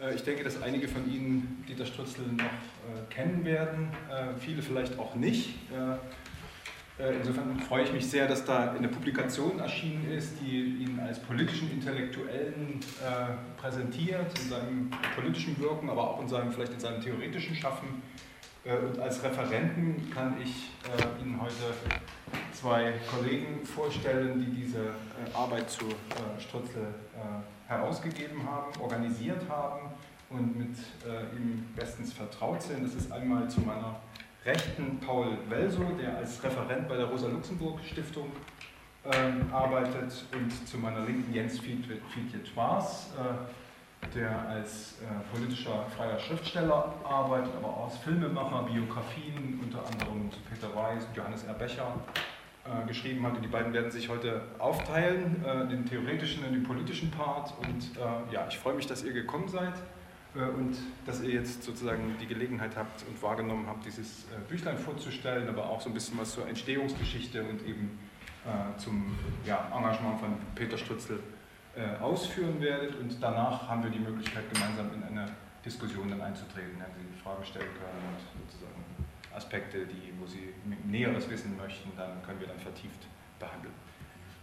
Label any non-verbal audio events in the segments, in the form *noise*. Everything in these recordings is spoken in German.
Äh, ich denke, dass einige von Ihnen Dieter Strützel noch äh, kennen werden, äh, viele vielleicht auch nicht. Insofern freue ich mich sehr, dass da eine Publikation erschienen ist, die ihn als politischen Intellektuellen präsentiert, in seinem politischen Wirken, aber auch in seinem, vielleicht in seinem theoretischen Schaffen. Und als Referenten kann ich Ihnen heute zwei Kollegen vorstellen, die diese Arbeit zu Strützel herausgegeben haben, organisiert haben und mit äh, ihm bestens vertraut sind. Das ist einmal zu meiner Rechten Paul Welso, der als Referent bei der Rosa-Luxemburg-Stiftung äh, arbeitet, und zu meiner Linken Jens Fiedje-Twars, äh, der als äh, politischer freier Schriftsteller arbeitet, aber auch als Filmemacher, Biografien, unter anderem zu Peter Weiß, Johannes R. Becher äh, geschrieben hat. Und die beiden werden sich heute aufteilen, äh, den theoretischen und den politischen Part. Und äh, ja, ich freue mich, dass ihr gekommen seid äh, und dass ihr jetzt sozusagen die Gelegenheit habt und wahrgenommen habt, dieses äh, Büchlein vorzustellen, aber auch so ein bisschen was zur Entstehungsgeschichte und eben äh, zum ja, Engagement von Peter Strützel ausführen werdet. Und danach haben wir die Möglichkeit, gemeinsam in eine Diskussion dann einzutreten, wenn Sie Fragen stellen können und sozusagen Aspekte, die, wo Sie Näheres wissen möchten, dann können wir dann vertieft behandeln.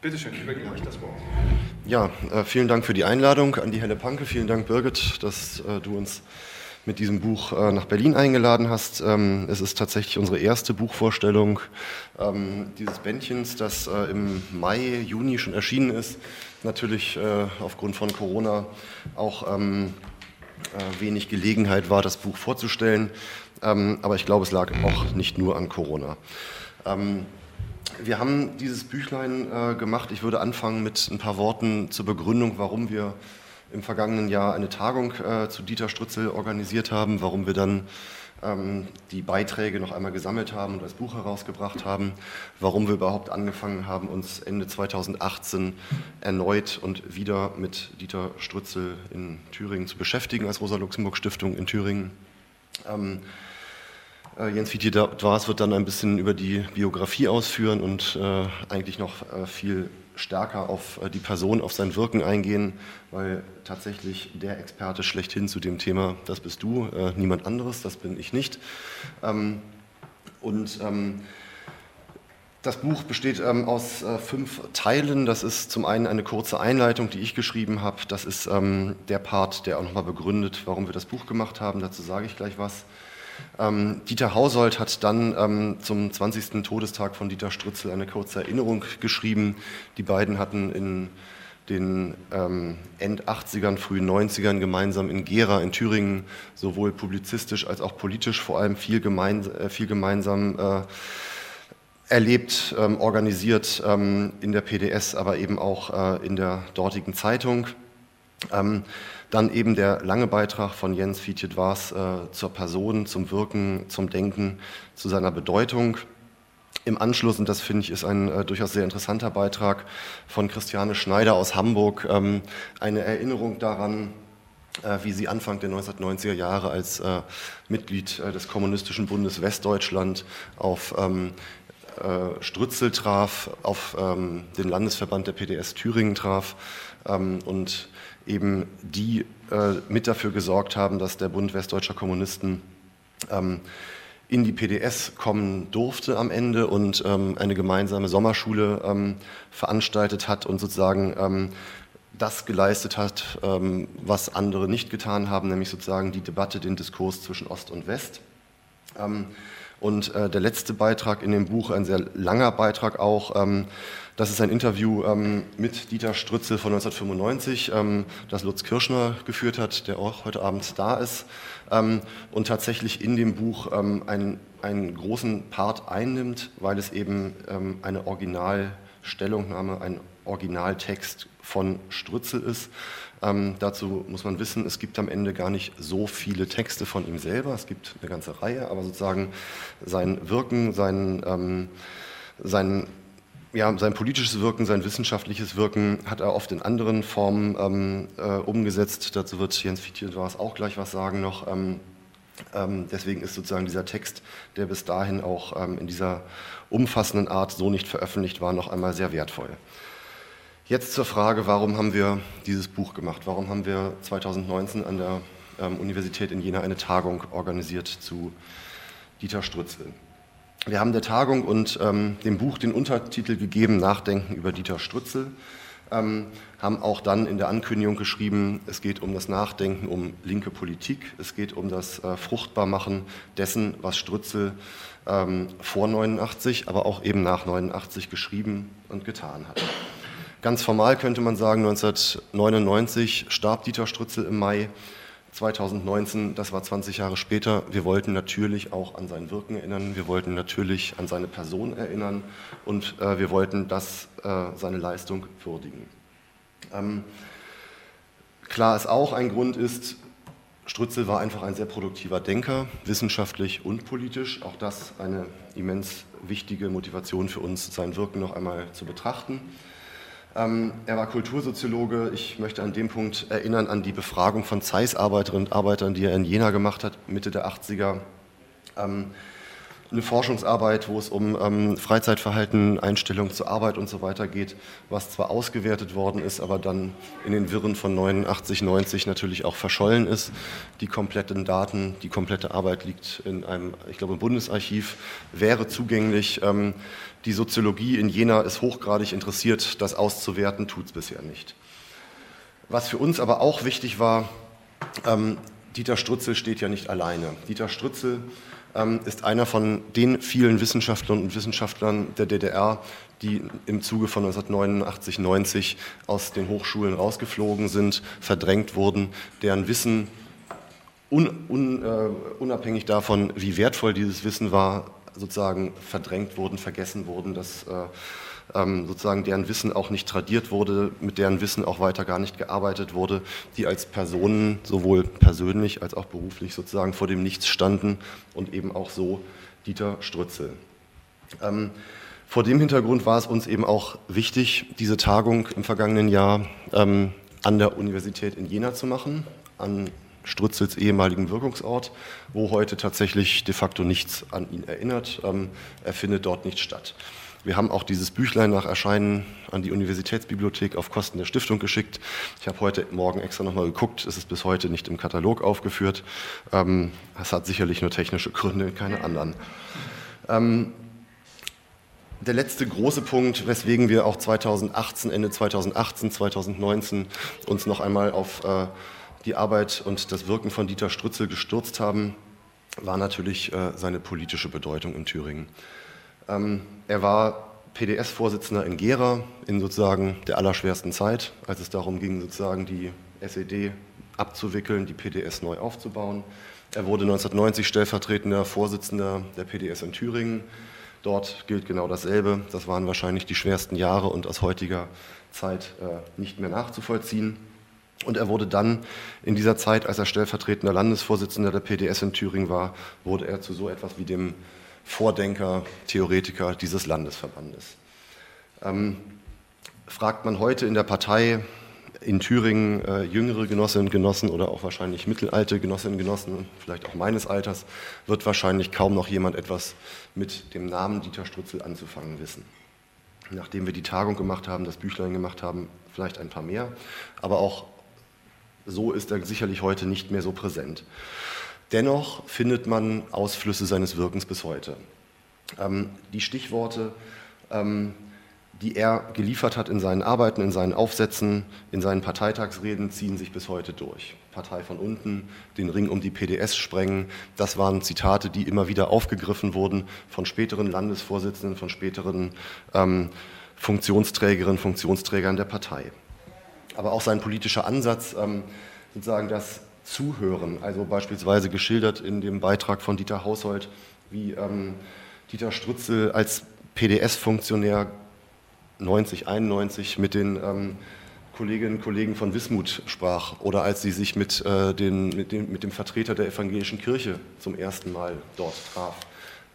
Bitte schön, ich übergebe euch das Wort. Ja, äh, vielen Dank für die Einladung an die Helle Panke. Vielen Dank, Birgit, dass äh, du uns mit diesem Buch äh, nach Berlin eingeladen hast. Ähm, es ist tatsächlich unsere erste Buchvorstellung ähm, dieses Bändchens, das äh, im Mai, Juni schon erschienen ist. Natürlich aufgrund von Corona auch ähm, äh, wenig Gelegenheit war, das Buch vorzustellen. Ähm, aber ich glaube, es lag auch nicht nur an Corona. Ähm, wir haben dieses Büchlein äh, gemacht. Ich würde anfangen mit ein paar Worten zur Begründung, warum wir im vergangenen Jahr eine Tagung äh, zu Dieter Strützel organisiert haben, warum wir dann ähm, die Beiträge noch einmal gesammelt haben und als Buch herausgebracht haben, warum wir überhaupt angefangen haben, uns Ende 2018 erneut und wieder mit Dieter Strützel in Thüringen zu beschäftigen als Rosa-Luxemburg-Stiftung in Thüringen. Ähm, äh, Jens Fiedje-Dwars wird dann ein bisschen über die Biografie ausführen und äh, eigentlich noch äh, viel stärker auf die Person, auf sein Wirken eingehen, weil tatsächlich der Experte schlechthin zu dem Thema, das bist du, niemand anderes, das bin ich nicht. Ähm, und ähm, das Buch besteht ähm, aus fünf Teilen. Das ist zum einen eine kurze Einleitung, die ich geschrieben habe. Das ist der Part, der auch nochmal begründet, warum wir das Buch gemacht haben. Dazu sage ich gleich was. Ähm, Dieter Hausold hat dann ähm, zum 20. Todestag von Dieter Strützel eine kurze Erinnerung geschrieben. Die beiden hatten in den ähm, End 80ern, frühen 90ern gemeinsam in Gera in Thüringen sowohl publizistisch als auch politisch vor allem viel, gemein, äh, viel gemeinsam äh, erlebt, ähm, organisiert ähm, in der PDS, aber eben auch äh, in der dortigen Zeitung. Ähm, dann eben der lange Beitrag von Jens Fietjet Vars äh, zur Person, zum Wirken, zum Denken, zu seiner Bedeutung. Im Anschluss, und das finde ich ist ein äh, durchaus sehr interessanter Beitrag von Christiane Schneider aus Hamburg, ähm, eine Erinnerung daran, äh, wie sie Anfang der 1990er Jahre als äh, Mitglied äh, des Kommunistischen Bundes Westdeutschland auf ähm, äh, Strützel traf, auf ähm, den Landesverband der PDS Thüringen traf ähm, und eben die äh, mit dafür gesorgt haben, dass der Bund Westdeutscher Kommunisten ähm, in die PDS kommen durfte am Ende und ähm, eine gemeinsame Sommerschule ähm, veranstaltet hat und sozusagen ähm, das geleistet hat, ähm, was andere nicht getan haben, nämlich sozusagen die Debatte, den Diskurs zwischen Ost und West. Ähm, und äh, der letzte Beitrag in dem Buch, ein sehr langer Beitrag auch, das ist ein Interview ähm, mit Dieter Strützel von 1995, ähm, das Lutz Kirschner geführt hat, der auch heute Abend da ist ähm, und tatsächlich in dem Buch ähm, einen, einen großen Part einnimmt, weil es eben ähm, eine Originalstellungnahme, ein Originaltext von Strützel ist. Ähm, dazu muss man wissen, es gibt am Ende gar nicht so viele Texte von ihm selber. Es gibt eine ganze Reihe, aber sozusagen sein Wirken, sein, ähm, sein ja, sein politisches Wirken, sein wissenschaftliches Wirken hat er oft in anderen Formen ähm, äh, umgesetzt. Dazu wird Jens Fietjendras auch gleich was sagen noch. Ähm, ähm, deswegen ist sozusagen dieser Text, der bis dahin auch ähm, in dieser umfassenden Art so nicht veröffentlicht war, noch einmal sehr wertvoll. Jetzt zur Frage, warum haben wir dieses Buch gemacht? Warum haben wir 2019 an der ähm, Universität in Jena eine Tagung organisiert zu Dieter Strützel. Wir haben der Tagung und ähm, dem Buch den Untertitel gegeben, Nachdenken über Dieter Strützel, ähm, haben auch dann in der Ankündigung geschrieben, es geht um das Nachdenken um linke Politik, es geht um das äh, Fruchtbarmachen dessen, was Strützel ähm, vor 89, aber auch eben nach 89 geschrieben und getan hat. Ganz formal könnte man sagen, 1999 starb Dieter Strützel im Mai. 2019, das war 20 Jahre später, wir wollten natürlich auch an sein Wirken erinnern, wir wollten natürlich an seine Person erinnern und äh, wir wollten das, äh, seine Leistung würdigen. Ähm, klar ist auch, ein Grund ist, Strützel war einfach ein sehr produktiver Denker, wissenschaftlich und politisch. Auch das eine immens wichtige Motivation für uns, sein Wirken noch einmal zu betrachten. Ähm, er war Kultursoziologe. Ich möchte an dem Punkt erinnern an die Befragung von Zeiss-Arbeiterinnen und Arbeitern, die er in Jena gemacht hat, Mitte der 80er. Ähm, eine Forschungsarbeit, wo es um ähm, Freizeitverhalten, Einstellung zur Arbeit und so weiter geht, was zwar ausgewertet worden ist, aber dann in den Wirren von 89, 90 natürlich auch verschollen ist. Die kompletten Daten, die komplette Arbeit liegt in einem, ich glaube, im Bundesarchiv, wäre zugänglich. Die Soziologie in Jena ist hochgradig interessiert, das auszuwerten, tut es bisher nicht. Was für uns aber auch wichtig war, ähm, Dieter Strutzel steht ja nicht alleine. Dieter Strutzel ähm, ist einer von den vielen Wissenschaftlern und Wissenschaftlern der DDR, die im Zuge von 1989, 90 aus den Hochschulen rausgeflogen sind, verdrängt wurden, deren Wissen un, un, äh, unabhängig davon, wie wertvoll dieses Wissen war, sozusagen verdrängt wurden, vergessen wurden, dass äh, ähm, sozusagen deren Wissen auch nicht tradiert wurde, mit deren Wissen auch weiter gar nicht gearbeitet wurde, die als Personen sowohl persönlich als auch beruflich sozusagen vor dem Nichts standen und eben auch so Dieter Strützel. Ähm, vor dem Hintergrund war es uns eben auch wichtig, diese Tagung im vergangenen Jahr ähm, an der Universität in Jena zu machen, an Strützels ehemaligen Wirkungsort, wo heute tatsächlich de facto nichts an ihn erinnert. Ähm, er findet dort nicht statt. Wir haben auch dieses Büchlein nach Erscheinen an die Universitätsbibliothek auf Kosten der Stiftung geschickt. Ich habe heute Morgen extra nochmal geguckt, es ist bis heute nicht im Katalog aufgeführt. Ähm, es hat sicherlich nur technische Gründe, keine anderen. Ähm, der letzte große Punkt, weswegen wir auch 2018, Ende 2018, 2019 uns noch einmal auf äh, die Arbeit und das Wirken von Dieter Strützel gestürzt haben, war natürlich äh, seine politische Bedeutung in Thüringen. Ähm, er war PDS-Vorsitzender in Gera in sozusagen der allerschwersten Zeit, als es darum ging, sozusagen die SED abzuwickeln, die PDS neu aufzubauen. Er wurde 1990 stellvertretender Vorsitzender der PDS in Thüringen. Dort gilt genau dasselbe. Das waren wahrscheinlich die schwersten Jahre und aus heutiger Zeit äh, nicht mehr nachzuvollziehen. Und er wurde dann in dieser Zeit, als er stellvertretender Landesvorsitzender der PDS in Thüringen war, wurde er zu so etwas wie dem Vordenker, Theoretiker dieses Landesverbandes. Ähm, fragt man heute in der Partei in Thüringen äh, jüngere Genossinnen und Genossen oder auch wahrscheinlich mittelalte Genossinnen und Genossen, vielleicht auch meines Alters, wird wahrscheinlich kaum noch jemand etwas mit dem Namen Dieter Strutzel anzufangen wissen. Nachdem wir die Tagung gemacht haben, das Büchlein gemacht haben, vielleicht ein paar mehr, aber auch so ist er sicherlich heute nicht mehr so präsent. Dennoch findet man Ausflüsse seines Wirkens bis heute. Ähm, die Stichworte, ähm, die er geliefert hat in seinen Arbeiten, in seinen Aufsätzen, in seinen Parteitagsreden, ziehen sich bis heute durch. Partei von unten, den Ring um die PDS sprengen, das waren Zitate, die immer wieder aufgegriffen wurden von späteren Landesvorsitzenden, von späteren ähm, Funktionsträgerinnen, Funktionsträgern der Partei aber auch sein politischer Ansatz, ähm, sozusagen das Zuhören, also beispielsweise geschildert in dem Beitrag von Dieter Haushold, wie ähm, Dieter Strützel als PDS-Funktionär 90, 91 mit den ähm, Kolleginnen und Kollegen von Wismut sprach oder als sie sich mit, äh, den, mit, dem, mit dem Vertreter der evangelischen Kirche zum ersten Mal dort traf.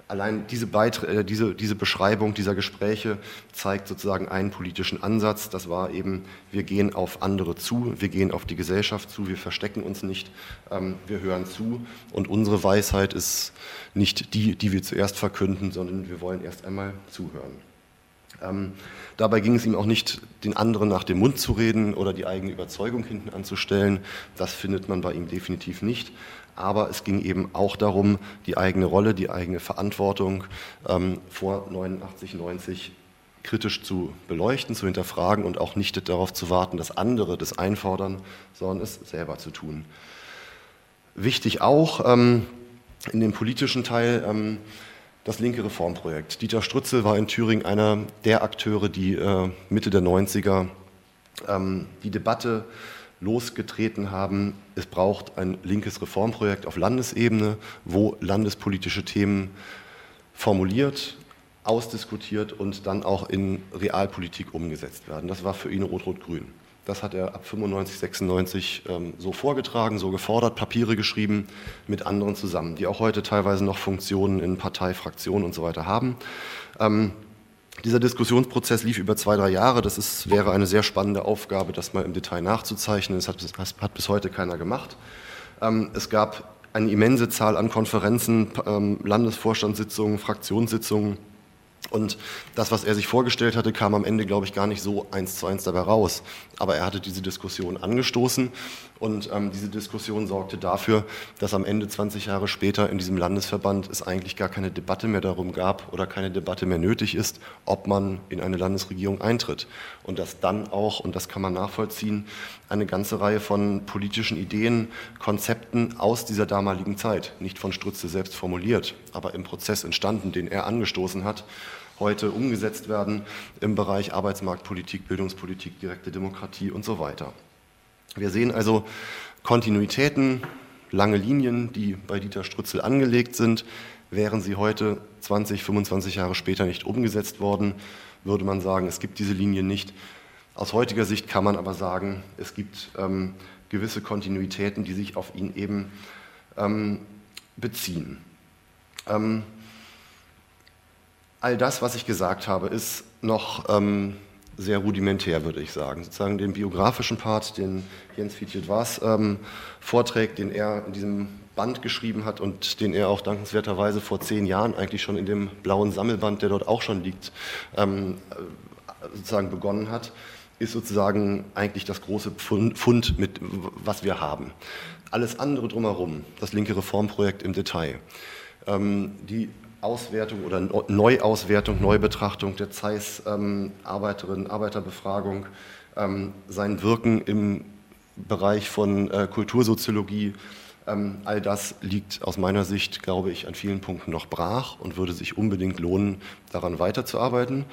Allein diese, äh, diese, diese Beschreibung dieser Gespräche zeigt sozusagen einen politischen Ansatz. Das war eben, wir gehen auf andere zu, wir gehen auf die Gesellschaft zu, wir verstecken uns nicht, ähm, wir hören zu. Und unsere Weisheit ist nicht die, die wir zuerst verkünden, sondern wir wollen erst einmal zuhören. Ähm, dabei ging es ihm auch nicht, den anderen nach dem Mund zu reden oder die eigene Überzeugung hinten anzustellen. Das findet man bei ihm definitiv nicht. Aber es ging eben auch darum, die eigene Rolle, die eigene Verantwortung ähm, vor 89, 90 kritisch zu beleuchten, zu hinterfragen und auch nicht darauf zu warten, dass andere das einfordern, sondern es selber zu tun. Wichtig auch ähm, in dem politischen Teil ähm, das linke Reformprojekt. Dieter Strützel war in Thüringen einer der Akteure, die äh, Mitte der 90er ähm, die Debatte losgetreten haben, es braucht ein linkes Reformprojekt auf Landesebene, wo landespolitische Themen formuliert, ausdiskutiert und dann auch in Realpolitik umgesetzt werden. Das war für ihn Rot-Rot-Grün. Das hat er ab 95, 96 ähm, so vorgetragen, so gefordert, Papiere geschrieben mit anderen zusammen, die auch heute teilweise noch Funktionen in Partei, Fraktionen und so weiter haben. Ähm, dieser Diskussionsprozess lief über zwei, drei Jahre. Das ist, wäre eine sehr spannende Aufgabe, das mal im Detail nachzuzeichnen. Das hat, das hat bis heute keiner gemacht. Ähm, es gab eine immense Zahl an Konferenzen, ähm, Landesvorstandssitzungen, Fraktionssitzungen und das, was er sich vorgestellt hatte, kam am Ende, glaube ich, gar nicht so eins zu eins dabei raus. Aber er hatte diese Diskussion angestoßen und ähm, diese Diskussion sorgte dafür, dass am Ende 20 Jahre später in diesem Landesverband es eigentlich gar keine Debatte mehr darum gab oder keine Debatte mehr nötig ist, ob man in eine Landesregierung eintritt. Und dass dann auch, und das kann man nachvollziehen, eine ganze Reihe von politischen Ideen, Konzepten aus dieser damaligen Zeit, nicht von Strutze selbst formuliert, aber im Prozess entstanden, den er angestoßen hat, heute umgesetzt werden im Bereich Arbeitsmarktpolitik, Bildungspolitik, direkte Demokratie und so weiter. Wir sehen also Kontinuitäten, lange Linien, die bei Dieter Strützel angelegt sind. Wären sie heute 20, 25 Jahre später nicht umgesetzt worden, würde man sagen, es gibt diese Linien nicht. Aus heutiger Sicht kann man aber sagen, es gibt ähm, gewisse Kontinuitäten, die sich auf ihn eben ähm, beziehen. Ähm, all das, was ich gesagt habe, ist noch ähm, sehr rudimentär, würde ich sagen. Sozusagen den biografischen Part, den Jens Fietjet Was ähm, vorträgt, den er in diesem Band geschrieben hat und den er auch dankenswerterweise vor zehn Jahren eigentlich schon in dem blauen Sammelband, der dort auch schon liegt, ähm, sozusagen begonnen hat, ist sozusagen eigentlich das große Fund, mit, was wir haben. Alles andere drumherum, das linke Reformprojekt im Detail, ähm, die Auswertung oder Neuauswertung, Neubetrachtung der Zeiss ähm, Arbeiterinnen, Arbeiterbefragung, ähm, sein Wirken im Bereich von äh, Kultursoziologie, ähm, all das liegt aus meiner Sicht, glaube ich, an vielen Punkten noch brach und würde sich unbedingt lohnen, daran weiterzuarbeiten.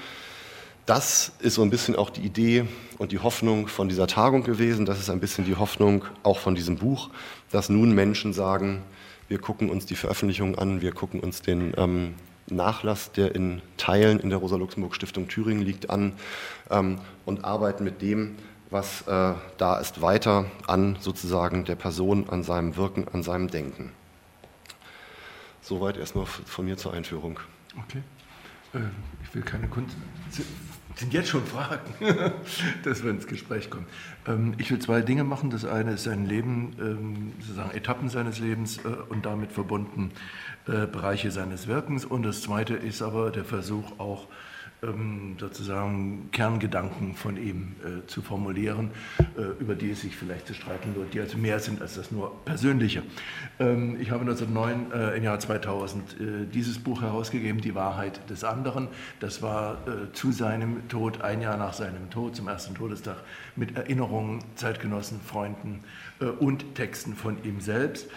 Das ist so ein bisschen auch die Idee und die Hoffnung von dieser Tagung gewesen. Das ist ein bisschen die Hoffnung auch von diesem Buch, dass nun Menschen sagen, wir gucken uns die Veröffentlichungen an, wir gucken uns den ähm, Nachlass, der in Teilen in der Rosa-Luxemburg-Stiftung Thüringen liegt, an ähm, und arbeiten mit dem, was äh, da ist, weiter an sozusagen der Person, an seinem Wirken, an seinem Denken. Soweit erstmal von mir zur Einführung. Okay. Äh, ich will keine Kunst sind jetzt schon Fragen, *laughs* dass wir ins Gespräch kommen. Ähm, ich will zwei Dinge machen. Das eine ist sein Leben, ähm, sozusagen Etappen seines Lebens äh, und damit verbunden äh, Bereiche seines Wirkens. Und das zweite ist aber der Versuch auch sozusagen Kerngedanken von ihm äh, zu formulieren, äh, über die es sich vielleicht zu streiten lohnt, die also mehr sind als das nur Persönliche. Ähm, ich habe 1909 äh, im Jahr 2000 dieses Buch herausgegeben, Die Wahrheit des anderen. Das war zu seinem Tod, ein Jahr nach seinem Tod, zum ersten Todestag, mit Erinnerungen, Zeitgenossen, Freunden und Texten von ihm selbst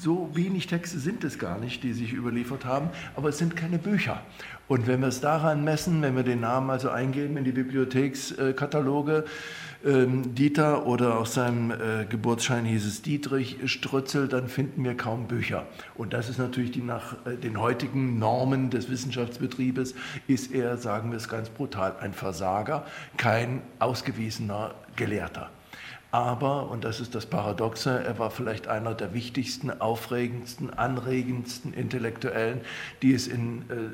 so wenig Texte sind es gar nicht, die sich überliefert haben, aber es sind keine Bücher. Und wenn wir es daran messen, wenn wir den Namen also eingeben in die Bibliothekskataloge, ähm, Dieter oder auf seinem äh, Geburtsschein hieß es Dietrich Strützel, dann finden wir kaum Bücher. Und das ist natürlich die nach äh, den heutigen Normen des Wissenschaftsbetriebes, ist er, sagen wir es ganz brutal, ein Versager, kein ausgewiesener Gelehrter. Aber, und das ist das Paradoxe, er war vielleicht einer der wichtigsten, aufregendsten, anregendsten Intellektuellen, die es in äh,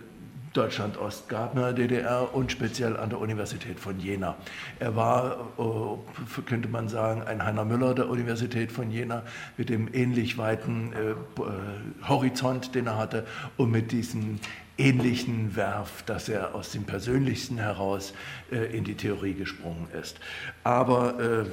Deutschland-Ost gab, in der DDR und speziell an der Universität von Jena. Er war, äh, könnte man sagen, ein Heiner Müller der Universität von Jena mit dem ähnlich weiten äh, Horizont, den er hatte und mit diesen ähnlichen Werf, dass er aus dem Persönlichsten heraus äh, in die Theorie gesprungen ist. Aber äh,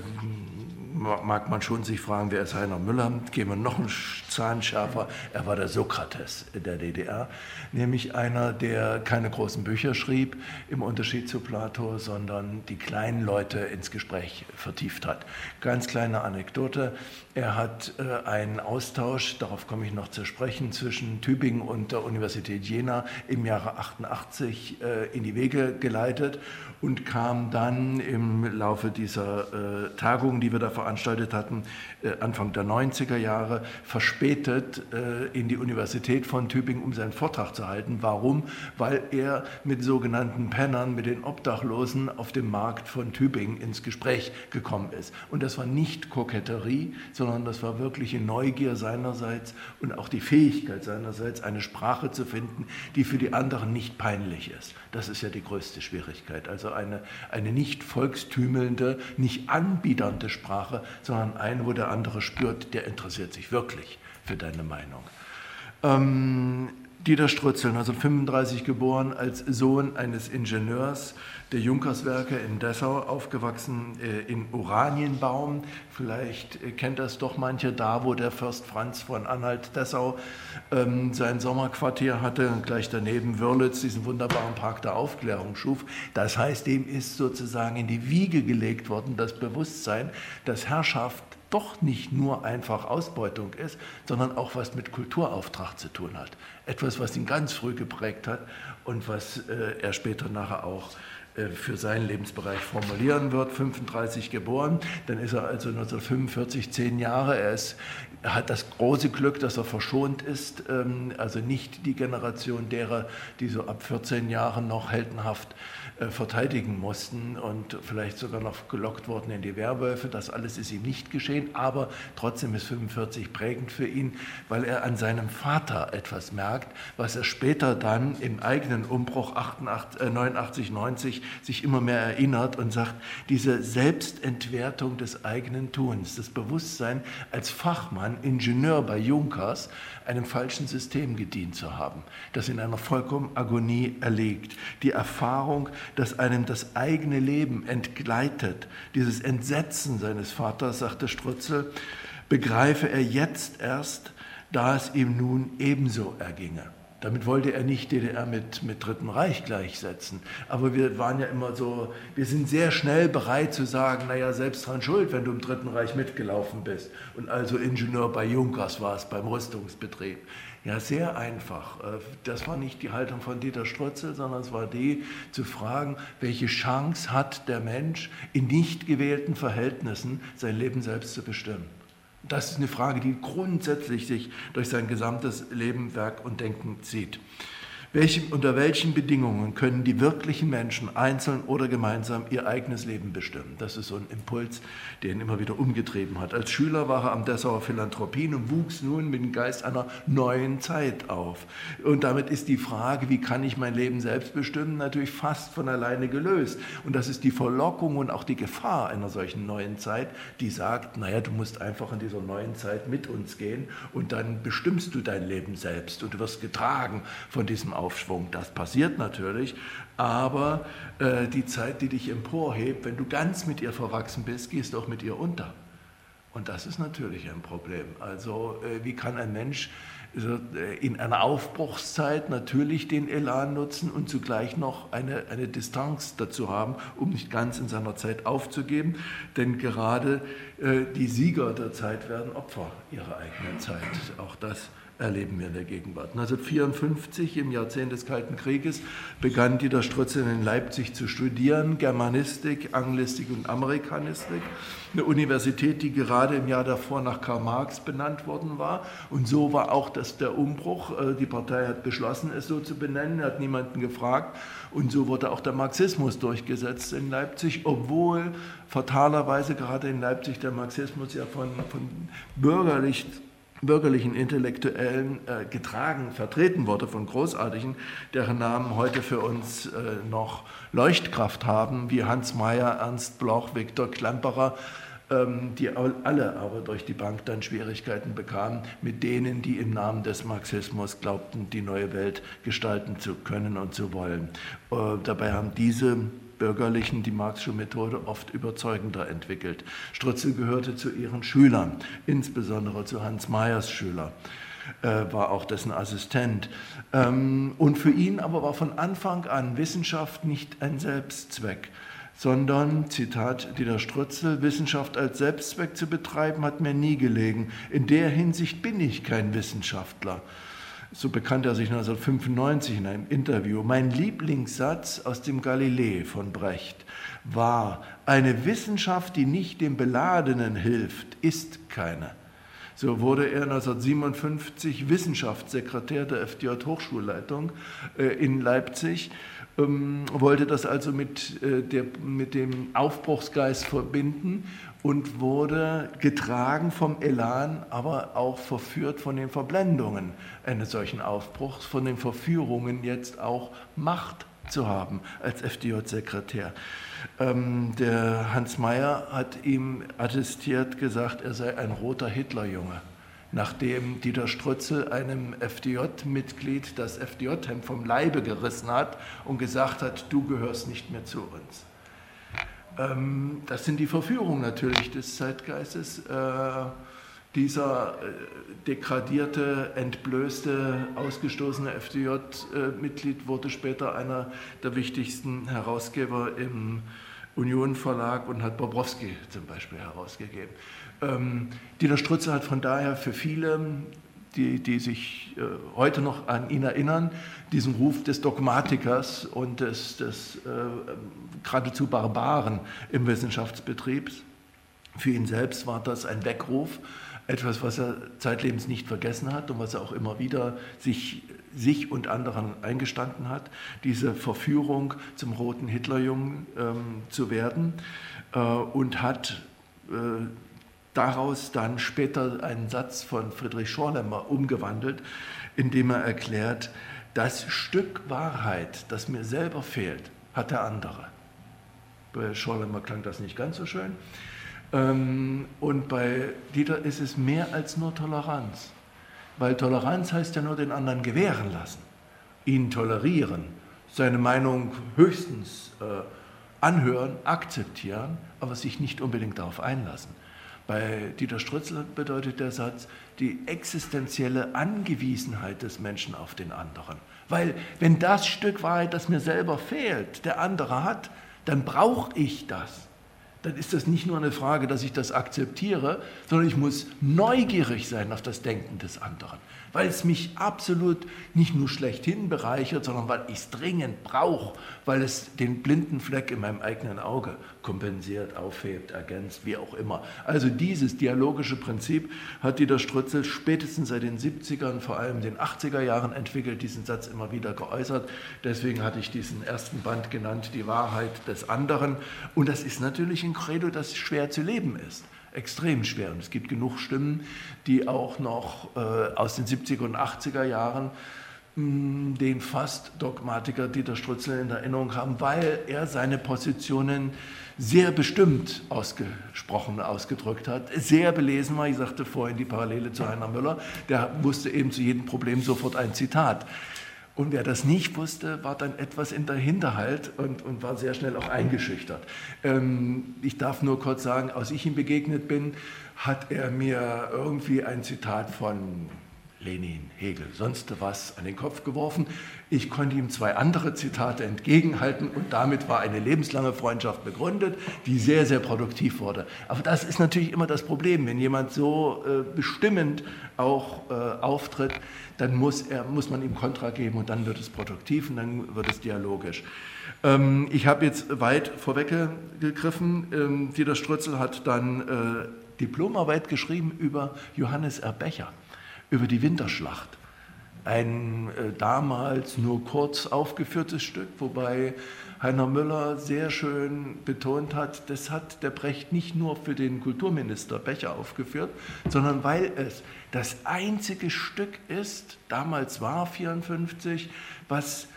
mag man schon sich fragen, wer ist Heiner Müller? Gehen wir noch einen Zahn schärfer. Er war der Sokrates der DDR, nämlich einer, der keine großen Bücher schrieb, im Unterschied zu Plato, sondern die kleinen Leute ins Gespräch vertieft hat. Ganz kleine Anekdote. Er hat äh, einen Austausch, darauf komme ich noch zu sprechen, zwischen Tübingen und der Universität Jena im Jahre 88 äh, in die Wege geleitet und kam dann im Laufe dieser äh, Tagung, die wir da veranstaltet hatten, äh, Anfang der 90er Jahre, verspätet äh, in die Universität von Tübingen, um seinen Vortrag zu halten. Warum? Weil er mit sogenannten Pennern, mit den Obdachlosen auf dem Markt von Tübingen ins Gespräch gekommen ist. Und das war nicht Koketterie, sondern das war wirkliche Neugier seinerseits und auch die Fähigkeit seinerseits, eine Sprache zu finden, die für die anderen nicht peinlich ist. Das ist ja die größte Schwierigkeit. Also eine, eine nicht volkstümelnde, nicht anbiedernde Sprache, sondern eine, wo der andere spürt, der interessiert sich wirklich für deine Meinung. Ähm, Dieter Strutzel, 1935 geboren, als Sohn eines Ingenieurs der Junkerswerke in Dessau, aufgewachsen äh, in Oranienbaum. Vielleicht äh, kennt das doch manche, da wo der Fürst Franz von Anhalt-Dessau ähm, sein Sommerquartier hatte, gleich daneben Wörlitz diesen wunderbaren Park der Aufklärung schuf. Das heißt, dem ist sozusagen in die Wiege gelegt worden, das Bewusstsein, dass Herrschaft doch nicht nur einfach Ausbeutung ist, sondern auch was mit Kulturauftrag zu tun hat. Etwas, was ihn ganz früh geprägt hat und was äh, er später nachher auch äh, für seinen Lebensbereich formulieren wird. 35 geboren, dann ist er also 1945 zehn Jahre. Er, ist, er hat das große Glück, dass er verschont ist, ähm, also nicht die Generation derer, die so ab 14 Jahren noch heldenhaft äh, verteidigen mussten und vielleicht sogar noch gelockt wurden in die Werwölfe. Das alles ist ihm nicht geschehen, aber trotzdem ist 45 prägend für ihn, weil er an seinem Vater etwas merkt, was er später dann im eigenen Umbruch 88, äh, 89, 90 sich immer mehr erinnert und sagt, diese Selbstentwertung des eigenen Tuns, das Bewusstsein als Fachmann, Ingenieur bei Junkers, einem falschen System gedient zu haben, das in einer vollkommen Agonie erlegt. Die Erfahrung, dass einem das eigene Leben entgleitet, dieses Entsetzen seines Vaters, sagte Strutzel, begreife er jetzt erst, da es ihm nun ebenso erginge. Damit wollte er nicht DDR mit, mit Dritten Reich gleichsetzen. Aber wir waren ja immer so, wir sind sehr schnell bereit zu sagen, naja, selbst dran schuld, wenn du im Dritten Reich mitgelaufen bist. Und also Ingenieur bei Junkers war es beim Rüstungsbetrieb. Ja, sehr einfach. Äh, das war nicht die Haltung von Dieter Strutzel, sondern es war die, zu fragen, welche Chance hat der Mensch, in nicht gewählten Verhältnissen sein Leben selbst zu bestimmen. Das ist eine Frage, die grundsätzlich sich durch sein gesamtes Leben, Werk und Denken zieht. Welche, unter welchen Bedingungen können die wirklichen Menschen einzeln oder gemeinsam ihr eigenes Leben bestimmen? Das ist so ein Impuls, der ihn immer wieder umgetrieben hat. Als Schüler war er am Dessauer Philanthropien und wuchs nun mit dem Geist einer neuen Zeit auf. Und damit ist die Frage, wie kann ich mein Leben selbst bestimmen, natürlich fast von alleine gelöst. Und das ist die Verlockung und auch die Gefahr einer solchen neuen Zeit, die sagt, naja, du musst einfach in dieser neuen Zeit mit uns gehen und dann bestimmst du dein Leben selbst und du wirst getragen von diesem Aufschwung. Das passiert natürlich, aber äh, die Zeit, die dich emporhebt, wenn du ganz mit ihr verwachsen bist, gehst auch mit ihr unter. Und das ist natürlich ein Problem. Also äh, wie kann ein Mensch äh, in einer Aufbruchszeit natürlich den Elan nutzen und zugleich noch eine, eine Distanz dazu haben, um nicht ganz in seiner Zeit aufzugeben. Denn gerade äh, die Sieger der Zeit werden Opfer ihrer eigenen Zeit. Auch das erleben wir in der Gegenwart. 1954, im Jahrzehnt des Kalten Krieges, begann Dieter Strutzel in Leipzig zu studieren, Germanistik, Anglistik und Amerikanistik. Eine Universität, die gerade im Jahr davor nach Karl Marx benannt worden war. Und so war auch das der Umbruch. Äh, die Partei hat beschlossen, es so zu benennen, hat niemanden gefragt. Und so wurde auch der Marxismus durchgesetzt in Leipzig, obwohl fatalerweise gerade in Leipzig der Marxismus ja von, von bürgerlich bürgerlichen Intellektuellen äh, getragen, vertreten wurde von Großartigen, deren Namen heute für uns äh, noch Leuchtkraft haben, wie Hans Mayer, Ernst Bloch, Viktor Klemperer, ähm, die alle aber durch die Bank dann Schwierigkeiten bekamen mit denen, die im Namen des Marxismus glaubten, die neue Welt gestalten zu können und zu wollen. Äh, dabei haben diese Bürgerlichen die Marxische Methode oft überzeugender entwickelt. Strutzel gehörte zu ihren Schülern, insbesondere zu Hans Mayers Schüler, äh, war auch dessen Assistent. Ähm, und für ihn aber war von Anfang an Wissenschaft nicht ein Selbstzweck, sondern, Zitat Dieter Strutzel, Wissenschaft als Selbstzweck zu betreiben, hat mir nie gelegen. In der Hinsicht bin ich kein Wissenschaftler. So bekannte er sich 1995 in einem Interview. Mein Lieblingssatz aus dem Galilei von Brecht war, eine Wissenschaft, die nicht dem Beladenen hilft, ist keine. So wurde er 1957 Wissenschaftssekretär der FDJ Hochschulleitung äh, in Leipzig ähm, wollte das also mit, äh, der, mit dem Aufbruchsgeist verbinden und wurde getragen vom Elan, aber auch verführt von den Verblendungen eines solchen Aufbruchs, von den Verführungen jetzt auch Macht zu haben als FDJ-Sekretär. Ähm, der Hans Mayer hat ihm attestiert gesagt, er sei ein roter Hitlerjunge nachdem Dieter Strutzel einem FDJ-Mitglied das FDJ-Hemd vom Leibe gerissen hat und gesagt hat, du gehörst nicht mehr zu uns. Ähm, das sind die Verführungen natürlich des Zeitgeistes. Äh, dieser äh, degradierte, entblößte, ausgestoßene FDJ-Mitglied wurde später einer der wichtigsten Herausgeber im Union Verlag und hat Bobrowski zum Beispiel herausgegeben. Ähm, Dieter Strutze hat von daher für viele, die, die sich äh, heute noch an ihn erinnern, diesen Ruf des Dogmatikers und des, des äh, geradezu Barbaren im Wissenschaftsbetrieb. Für ihn selbst war das ein Weckruf, etwas, was er zeitlebens nicht vergessen hat und was er auch immer wieder sich, sich und anderen eingestanden hat, diese Verführung zum roten Hitlerjungen ähm, zu werden äh, und hat äh, daraus dann später einen Satz von Friedrich Schorlemmer umgewandelt, indem er erklärt, das Stück Wahrheit, das mir selber fehlt, hat der andere. Bei Schorlemmer klang das nicht ganz so schön. Ähm, und bei Dieter ist es mehr als nur Toleranz. Weil Toleranz heißt ja nur den anderen gewähren lassen, ihn tolerieren, seine Meinung höchstens äh, anhören, akzeptieren, aber sich nicht unbedingt darauf einlassen. Bei Dieter Strützel bedeutet der Satz die existenzielle Angewiesenheit des Menschen auf den anderen. Weil wenn das Stück Wahrheit, das mir selber fehlt, der andere hat, dann brauche ich das. Dann ist das nicht nur eine Frage, dass ich das akzeptiere, sondern ich muss neugierig sein auf das Denken des anderen weil es mich absolut nicht nur schlechthin bereichert, sondern weil ich es dringend brauche, weil es den blinden Fleck in meinem eigenen Auge kompensiert, aufhebt, ergänzt, wie auch immer. Also dieses dialogische Prinzip hat Dieter Strutzel spätestens seit den 70ern, vor allem den 80er Jahren entwickelt, diesen Satz immer wieder geäußert. Deswegen hatte ich diesen ersten Band genannt, die Wahrheit des anderen. Und das ist natürlich ein Credo, das schwer zu leben ist extrem schwer. Und es gibt genug Stimmen, die auch noch äh, aus den 70er und 80er Jahren den fast Dogmatiker Dieter Strutzel in Erinnerung haben, weil er seine Positionen sehr bestimmt ausgesprochen, ausgedrückt hat, sehr belesen war. Ich sagte vorhin die Parallele zu Heiner Müller, der wusste eben zu jedem Problem sofort ein Zitat. Und wer das nicht wusste, war dann etwas in der Hinterhalt und, und war sehr schnell auch eingeschüchtert. Ähm, ich darf nur kurz sagen, als ich ihm begegnet bin, hat er mir irgendwie ein Zitat von Lenin, Hegel, sonst was an den Kopf geworfen. Ich konnte ihm zwei andere Zitate entgegenhalten und damit war eine lebenslange Freundschaft begründet, die sehr, sehr produktiv wurde. Aber das ist natürlich immer das Problem, wenn jemand so äh, bestimmend auch äh, auftritt, dann muss, er, muss man ihm Kontra geben und dann wird es produktiv und dann wird es dialogisch. Ähm, ich habe jetzt weit vorweggegriffen. Ähm, Dieter Strützel hat dann äh, Diplomarbeit geschrieben über Johannes Erbecher über die Winterschlacht. Ein äh, damals nur kurz aufgeführtes Stück, wobei Heiner Müller sehr schön betont hat, das hat der Brecht nicht nur für den Kulturminister Becher aufgeführt, sondern weil es das einzige Stück ist, damals war 54, was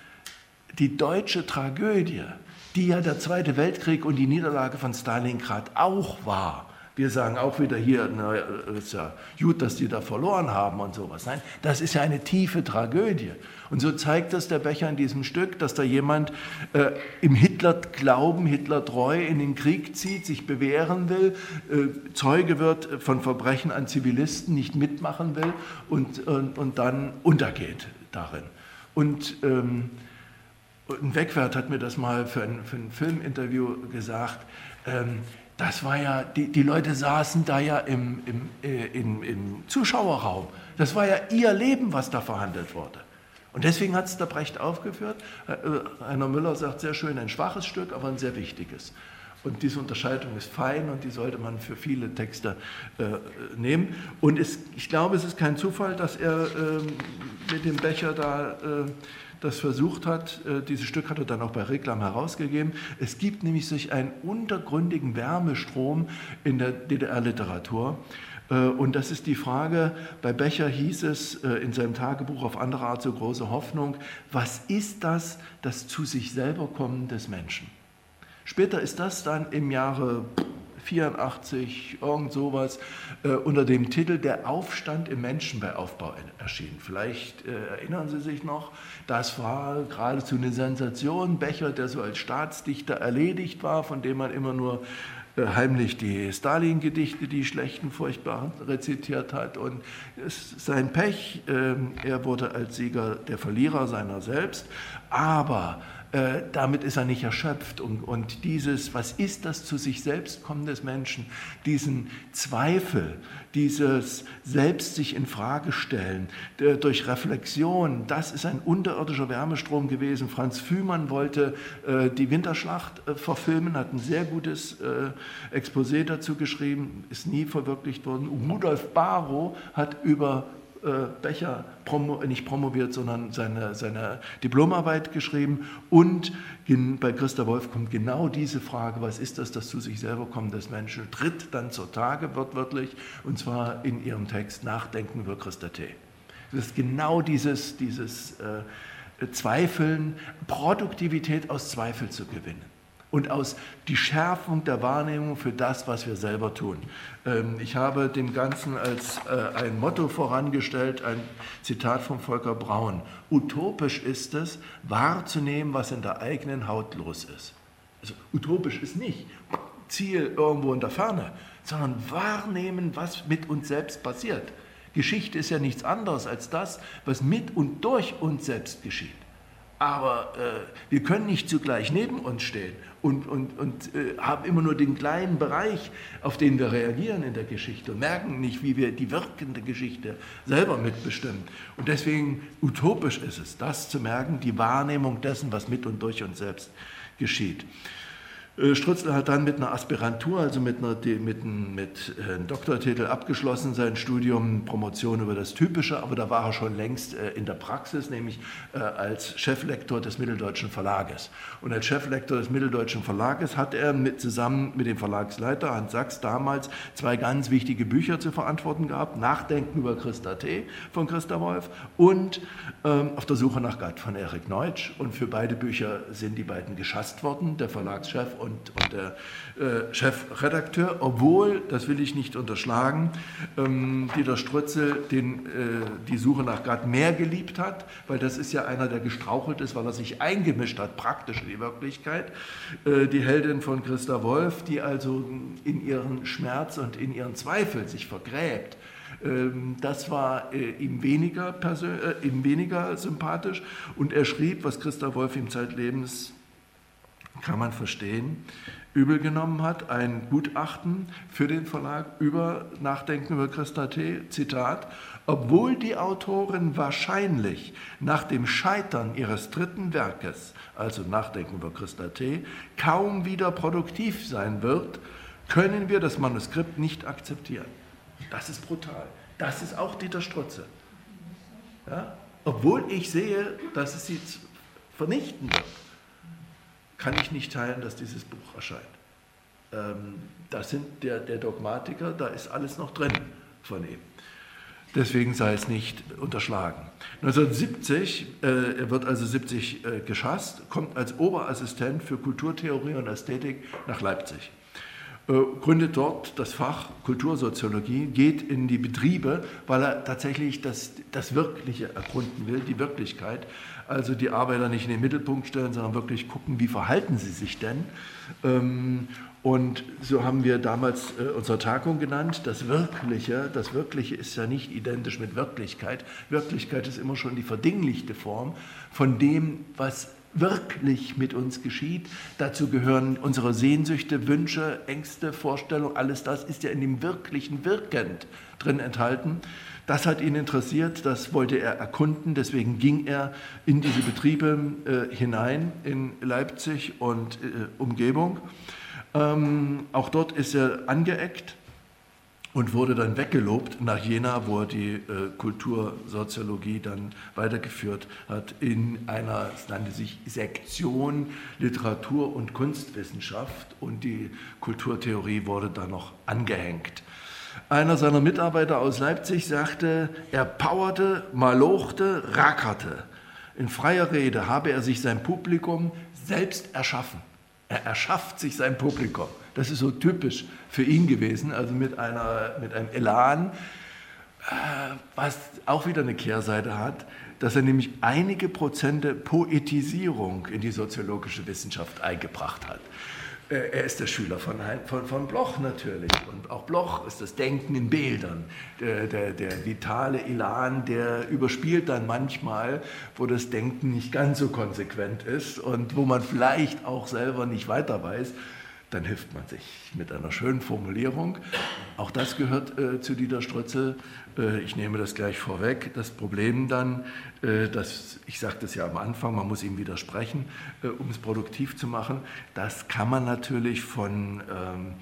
die deutsche Tragödie, die ja der Zweite Weltkrieg und die Niederlage von Stalingrad auch war, Wir sagen auch wieder hier, na, ist ja gut, dass die da verloren haben und sowas. Nein, das ist ja eine tiefe Tragödie. Und so zeigt das der Becher in diesem Stück, dass da jemand äh, im Hitler-Glauben, Hitler-treu in den Krieg zieht, sich bewähren will, äh, Zeuge wird von Verbrechen an Zivilisten, nicht mitmachen will und, und, und dann untergeht darin. Und ähm, ein Wegwert hat mir das mal für ein, für ein Filminterview gesagt. Ähm, das war ja, die, die Leute saßen da ja im, im, äh, im, im Zuschauerraum. Das war ja ihr Leben, was da verhandelt wurde. Und deswegen hat es der Brecht aufgeführt. Heiner äh, Müller sagt sehr schön, ein schwaches Stück, aber ein sehr wichtiges. Und diese Unterscheidung ist fein und die sollte man für viele Texte äh, nehmen. Und es, ich glaube, es ist kein Zufall, dass er äh, mit dem Becher da äh, das versucht hat. Äh, dieses Stück hat er dann auch bei Reklam herausgegeben. Es gibt nämlich sich einen untergründigen Wärmestrom in der DDR-Literatur. Äh, und das ist die Frage, bei Becher hieß es äh, in seinem Tagebuch auf andere Art so große Hoffnung, was ist das, das zu sich selber kommen des Menschen? Später ist das dann im Jahre 84, irgend sowas, äh, unter dem Titel Der Aufstand im Menschen bei Aufbau erschienen. Vielleicht äh, erinnern Sie sich noch, das war geradezu eine Sensation. Becher, der so als Staatsdichter erledigt war, von dem man immer nur äh, heimlich die Stalin-Gedichte, die schlechten, furchtbaren, rezitiert hat. Und sein Pech, ähm, er wurde als Sieger der Verlierer seiner selbst. Aber äh, damit ist er nicht erschöpft. Und, und, dieses, was ist das zu sich selbst kommen des Menschen, diesen Zweifel, dieses Selbst sich in Frage stellen, der, durch Reflexion, das ist ein unterirdischer Wärmestrom gewesen. Franz Fühmann wollte äh, die Winterschlacht äh, verfilmen, hat ein sehr gutes äh, Exposé dazu geschrieben, ist nie verwirklicht worden. Rudolf Barrow hat über äh, Becher promo, nicht promoviert, sondern seine, seine Diplomarbeit geschrieben. Und bei Christa Wolf kommt genau diese Frage, was ist das, das zu sich selber kommt des Menschen, tritt dann zur Tage wortwörtlich, und zwar in ihrem Text Nachdenken über Christa T. Das ist genau dieses, dieses äh, Zweifeln, Produktivität aus Zweifel zu gewinnen und aus die Schärfung der Wahrnehmung für das, was wir selber tun. Ähm, ich habe dem Ganzen als äh, ein Motto vorangestellt, ein Zitat von Volker Braun. Utopisch ist es, wahrzunehmen, was in der eigenen Haut los ist. Also utopisch ist nicht Ziel irgendwo in der Ferne, sondern wahrnehmen, was mit uns selbst passiert. Geschichte ist ja nichts anderes als das, was mit und durch uns selbst geschieht. Aber äh, wir können nicht zugleich neben uns stehen und, und, und äh, haben immer nur den kleinen Bereich, auf den wir reagieren in der Geschichte und merken nicht, wie wir die wirkende Geschichte selber mitbestimmen. Und deswegen utopisch ist es, das zu merken, die Wahrnehmung dessen, was mit und durch uns selbst geschieht. Äh, Strützler hat dann mit einer Aspirantur, also mit, einer, mit, einem, mit äh, einem Doktortitel abgeschlossen, sein Studium, Promotion über das Typische, aber da war er schon längst äh, in der Praxis, nämlich als Cheflektor des Mitteldeutschen Verlages. Und als Cheflektor des Mitteldeutschen Verlages hat er mit, zusammen mit dem Verlagsleiter Hans Sachs damals zwei ganz wichtige Bücher zu verantworten gehabt, Nachdenken über Christa T. von Christa Wolf und ähm, Auf der Suche nach Gott von Erik Neutsch. Und für beide Bücher sind die beiden geschasst worden, der Verlagschef und, und der äh, Chefredakteur, obwohl, das will ich nicht unterschlagen, ähm, Dieter Strutzel den, äh, die Suche nach Gott mehr geliebt hat, weil das ist ja einer, der gestrauchelt ist, weil er sich eingemischt hat, praktisch in die Wirklichkeit. Äh, die Heldin von Christa Wolf, die also in ihren Schmerz und in ihren Zweifel sich vergräbt ähm, das war äh, ihm weniger, äh, ihm weniger sympathisch und er schrieb, was Christa Wolf ihm zeitlebens kann man verstehen, übel genommen hat, ein Gutachten für den Verlag über Nachdenken über Christa T. Zitat, obwohl die Autorin wahrscheinlich nach dem Scheitern ihres dritten Werkes, also Nachdenken über Christa T., kaum wieder produktiv sein wird, können wir das Manuskript nicht akzeptieren. Das ist brutal. Das ist auch Dieter Strutze. Ja? Obwohl ich sehe, dass es sie vernichten wird kann ich nicht teilen, dass dieses Buch erscheint. Ähm, da sind der, der Dogmatiker, da ist alles noch drin von ihm. Deswegen sei es nicht unterschlagen. 1970, äh, er wird also 70 äh, geschasst, kommt als Oberassistent für Kulturtheorie und Ästhetik nach Leipzig äh, gründet dort das Fach Kultursoziologie, geht in die Betriebe, weil er tatsächlich das, das Wirkliche ergründen will, die Wirklichkeit. Also die Arbeiter nicht in den Mittelpunkt stellen, sondern wirklich gucken, wie verhalten sie sich denn. Ähm, und so haben wir damals äh, unsere Tagung genannt, das Wirkliche. Das Wirkliche ist ja nicht identisch mit Wirklichkeit. Wirklichkeit ist immer schon die verdinglichte Form von dem, was wirklich mit uns geschieht. Dazu gehören unsere Sehnsüchte, Wünsche, Ängste, Vorstellungen. Alles das ist ja in dem Wirklichen wirkend drin enthalten. Das hat ihn interessiert, das wollte er erkunden, deswegen ging er in diese Betriebe äh, hinein in Leipzig und äh, Umgebung. Ähm, auch dort ist er angeeckt und wurde dann weggelobt nach Jena, wo er die äh, Kultursoziologie dann weitergeführt hat, in einer, es nannte sich Sektion Literatur- und Kunstwissenschaft und die Kulturtheorie wurde dann noch angehängt. Einer seiner Mitarbeiter aus Leipzig sagte, er powerte, malochte, rackerte. In freier Rede habe er sich sein Publikum selbst erschaffen. Er erschafft sich sein Publikum. Das ist so typisch für ihn gewesen, also mit, einer, mit einem Elan, äh, was auch wieder eine Kehrseite hat, dass er nämlich einige Prozente Poetisierung in die soziologische Wissenschaft eingebracht hat. Äh, er ist der Schüler von, von, von, Bloch natürlich. Und auch Bloch ist das Denken in Bildern. Der, der, der, vitale Elan, der überspielt dann manchmal, wo das Denken nicht ganz so konsequent ist und wo man vielleicht auch selber nicht weiter weiß dann hilft man sich mit einer schönen Formulierung. Auch das gehört äh, zu Dieter Strötzel. Äh, ich nehme das gleich vorweg. Das Problem dann, äh, dass, ich sagte es ja am Anfang, man muss ihm widersprechen, äh, um es produktiv zu machen. Das kann man natürlich von ähm,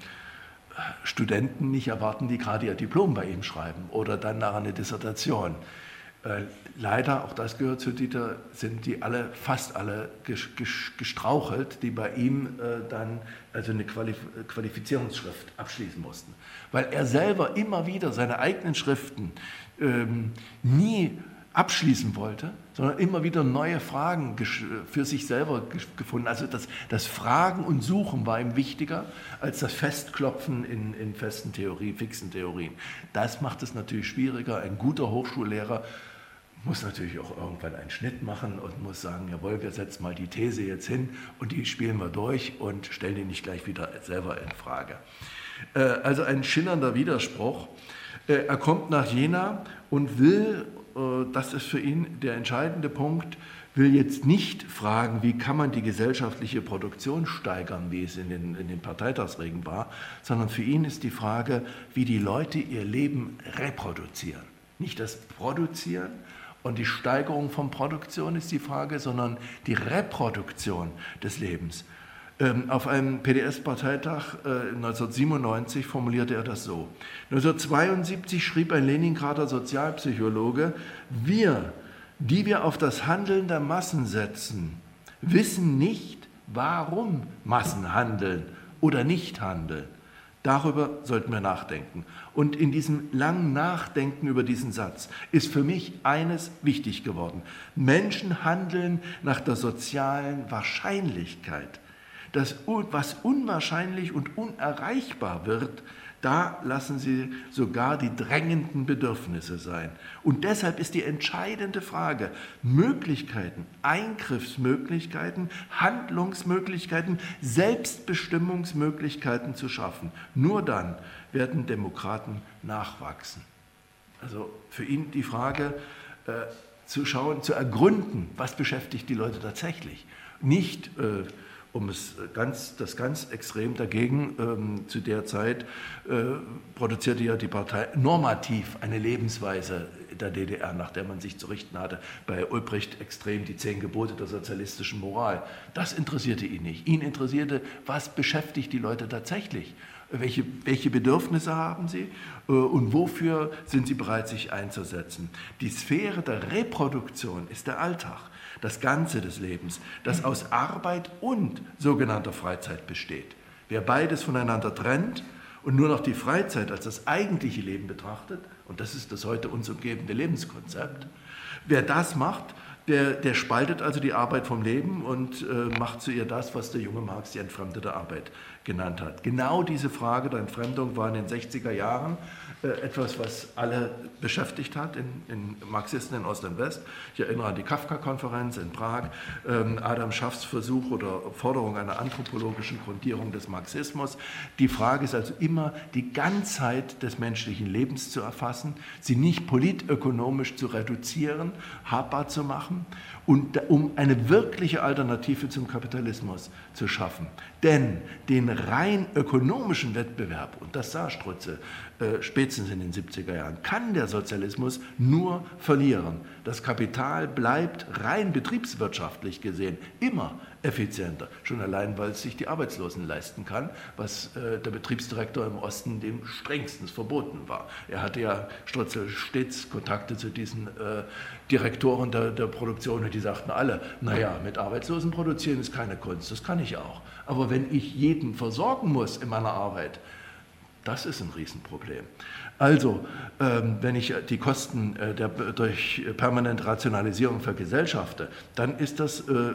Studenten nicht erwarten, die gerade ihr Diplom bei ihm schreiben oder dann nach einer Dissertation. Äh, leider, auch das gehört zu Dieter, sind die alle, fast alle gestrauchelt, die bei ihm äh, dann also eine Qualif Qualifizierungsschrift abschließen mussten. Weil er selber immer wieder seine eigenen Schriften ähm, nie abschließen wollte, sondern immer wieder neue Fragen für sich selber gefunden. Also das, das, Fragen und Suchen war ihm wichtiger als das Festklopfen in, in festen Theorien, fixen Theorien. Das macht es natürlich schwieriger. Ein guter Hochschullehrer muss natürlich auch irgendwann einen Schnitt machen und muss sagen, jawohl, wir setzen mal die These jetzt hin und die spielen wir durch und stellen die nicht gleich wieder selber in Frage. Äh, also ein schillernder Widerspruch. Äh, er kommt nach Jena und will, äh, das ist für ihn der entscheidende Punkt, will jetzt nicht fragen, wie kann man die gesellschaftliche Produktion steigern, wie es in den, in den Parteitagsreden war, sondern für ihn ist die Frage, wie die Leute ihr Leben reproduzieren. Nicht das Produzieren, und die Steigerung von Produktion ist die Frage, sondern die Reproduktion des Lebens. Ähm, auf einem PDS-Parteitag äh, 1997 formulierte er das so. 1972 schrieb ein Leningrader Sozialpsychologe, wir, die wir auf das Handeln der Massen setzen, wissen nicht, warum Massen handeln oder nicht handeln. Darüber sollten wir nachdenken. Und in diesem langen Nachdenken über diesen Satz ist für mich eines wichtig geworden. Menschen handeln nach der sozialen Wahrscheinlichkeit. Das, was unwahrscheinlich und unerreichbar wird, da lassen sie sogar die drängenden Bedürfnisse sein. Und deshalb ist die entscheidende Frage, Möglichkeiten, Eingriffsmöglichkeiten, Handlungsmöglichkeiten, Selbstbestimmungsmöglichkeiten zu schaffen. Nur dann werden Demokraten nachwachsen. Also für ihn die Frage äh, zu schauen, zu ergründen, was beschäftigt die Leute tatsächlich. Nicht äh, um es ganz, das ganz extrem dagegen. Ähm, zu der Zeit äh, produzierte ja die Partei normativ eine Lebensweise der DDR, nach der man sich zu richten hatte. Bei Ulbricht extrem die zehn Gebote der sozialistischen Moral. Das interessierte ihn nicht. Ihn interessierte, was beschäftigt die Leute tatsächlich. Welche, welche Bedürfnisse haben sie äh, und wofür sind sie bereit, sich einzusetzen? Die Sphäre der Reproduktion ist der Alltag das Ganze des Lebens, das aus Arbeit und sogenannter Freizeit besteht. Wer beides voneinander trennt und nur noch die Freizeit als das eigentliche Leben betrachtet, und das ist das heute uns umgebende Lebenskonzept, wer das macht, der, der spaltet also die Arbeit vom Leben und äh, macht zu ihr das, was der junge Marx die entfremdete Arbeit genannt hat. Genau diese Frage der Entfremdung war in den 60er Jahren etwas, was alle beschäftigt hat in, in, Marxisten in Ost und West. Ich erinnere an die Kafka-Konferenz in Prag, ähm, Adam Schaffs Versuch oder Forderung einer anthropologischen Grundierung des Marxismus. Die Frage ist also immer, die Ganzheit des menschlichen Lebens zu erfassen, sie nicht politökonomisch zu reduzieren, habbar zu machen und um eine wirkliche Alternative zum Kapitalismus zu schaffen. Denn den rein ökonomischen Wettbewerb, und das sah Strutze äh, spätestens in den 70er Jahren, kann der Sozialismus nur verlieren. Das Kapital bleibt rein betriebswirtschaftlich gesehen immer effizienter, schon allein, weil es sich die Arbeitslosen leisten kann, was äh, der Betriebsdirektor im Osten dem strengstens verboten war. Er hatte ja Strutze stets Kontakte zu diesen äh, Direktoren der, der Produktion und die sagten alle, naja, mit Arbeitslosen produzieren ist keine Kunst, das kann ich auch. Aber wenn ich jeden versorgen muss in meiner Arbeit, das ist ein Riesenproblem. Also, ähm, wenn ich die Kosten äh, der, durch permanente Rationalisierung vergesellschafte, dann ist das äh,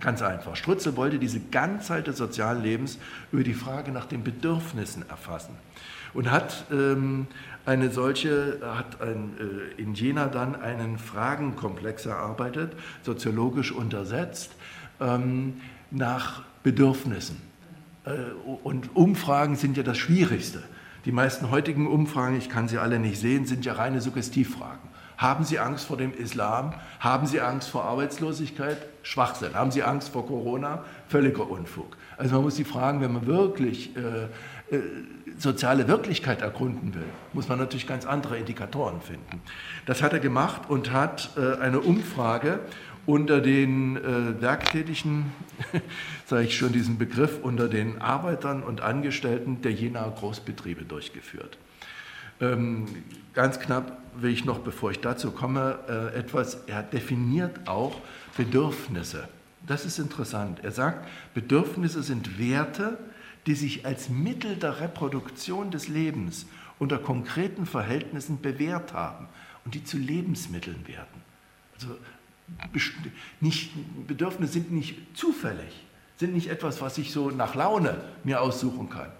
ganz einfach. Strutze wollte diese Ganzheit des sozialen Lebens über die Frage nach den Bedürfnissen erfassen und hat ähm, eine solche, hat äh, in Jena dann einen Fragenkomplex erarbeitet, soziologisch untersetzt, ähm, nach Bedürfnissen. Äh, und Umfragen sind ja das Schwierigste. Die meisten heutigen Umfragen, ich kann sie alle nicht sehen, sind ja reine Suggestivfragen. Haben Sie Angst vor dem Islam? Haben Sie Angst vor Arbeitslosigkeit? Schwachsinn. Haben Sie Angst vor Corona? Völliger Unfug. Also man muss Sie fragen, wenn man wirklich äh, äh, soziale Wirklichkeit ergründen will, muss man natürlich ganz andere Indikatoren finden. Das hat er gemacht und hat äh, eine Umfrage unter den äh, Werktätigen, *laughs* sage ich schon diesen Begriff, unter den Arbeitern und Angestellten der Jena Großbetriebe durchgeführt. Ähm, ganz knapp will ich noch, bevor ich dazu komme, äh, etwas, er definiert auch Bedürfnisse. Das ist interessant. Er sagt, Bedürfnisse sind Werte, die sich als Mittel der Reproduktion des Lebens unter konkreten Verhältnissen bewährt haben und die zu Lebensmitteln werden. Also nicht, Bedürfnisse sind nicht zufällig, sind nicht etwas, was ich so nach Laune mir aussuchen kann.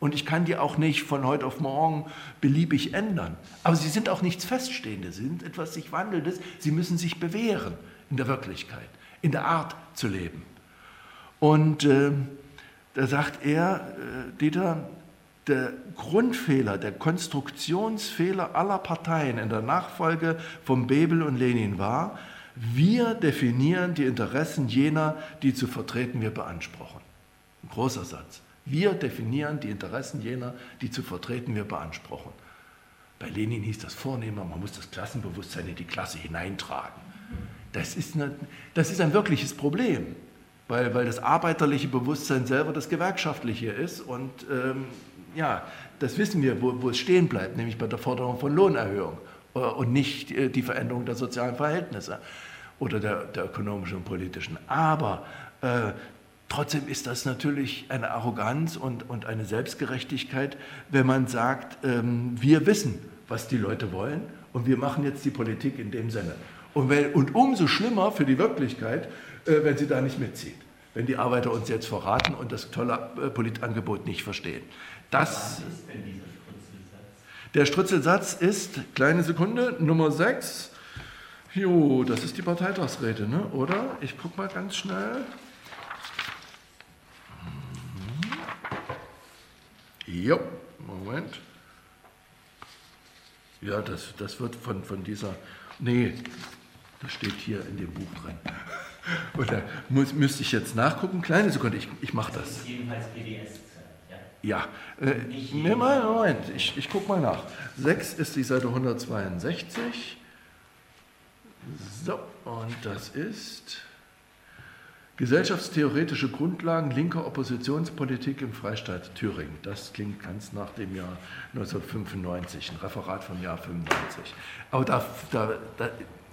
Und ich kann die auch nicht von heute auf morgen beliebig ändern. Aber sie sind auch nichts Feststehendes, sie sind etwas sich Wandelndes. Sie müssen sich bewähren in der Wirklichkeit, in der Art zu leben. Und äh, da sagt er, äh, Dieter, der Grundfehler, der Konstruktionsfehler aller Parteien in der Nachfolge von Bebel und Lenin war, wir definieren die Interessen jener, die zu vertreten wir beanspruchen. Ein großer Satz. Wir definieren die Interessen jener, die zu vertreten wir beanspruchen. Bei Lenin hieß das vornehmer, man muss das Klassenbewusstsein in die Klasse hineintragen. Das ist, eine, das ist ein wirkliches Problem, weil, weil das arbeiterliche Bewusstsein selber das gewerkschaftliche ist. Und ähm, ja, das wissen wir, wo, wo es stehen bleibt, nämlich bei der Forderung von Lohnerhöhung äh, und nicht äh, die Veränderung der sozialen Verhältnisse oder der, der ökonomischen und politischen. Aber äh, Trotzdem ist das natürlich eine Arroganz und, und eine Selbstgerechtigkeit, wenn man sagt, ähm, wir wissen, was die Leute wollen und wir machen jetzt die Politik in dem Sinne. Und, wenn, und umso schlimmer für die Wirklichkeit, äh, wenn sie da nicht mitzieht, wenn die Arbeiter uns jetzt verraten und das tolle äh, Politangebot nicht verstehen. Das, der Strutzelsatz ist, kleine Sekunde, Nummer 6. Jo, das ist die Parteitagsrede, ne? oder? Ich gucke mal ganz schnell. Jo, Moment. Ja, das, das wird von, von dieser. Nee, das steht hier in dem Buch drin. *laughs* Oder muss, müsste ich jetzt nachgucken? Kleine Sekunde, ich, ich mache das. Das ist jedenfalls PDS. Ja, äh, nee, mal, Moment, ich, ich gucke mal nach. 6 ist die Seite 162. So, und das ist Gesellschaftstheoretische Grundlagen linker Oppositionspolitik im Freistaat Thüringen. Das klingt ganz nach dem Jahr 1995, ein Referat vom Jahr 95. Aber da, da, da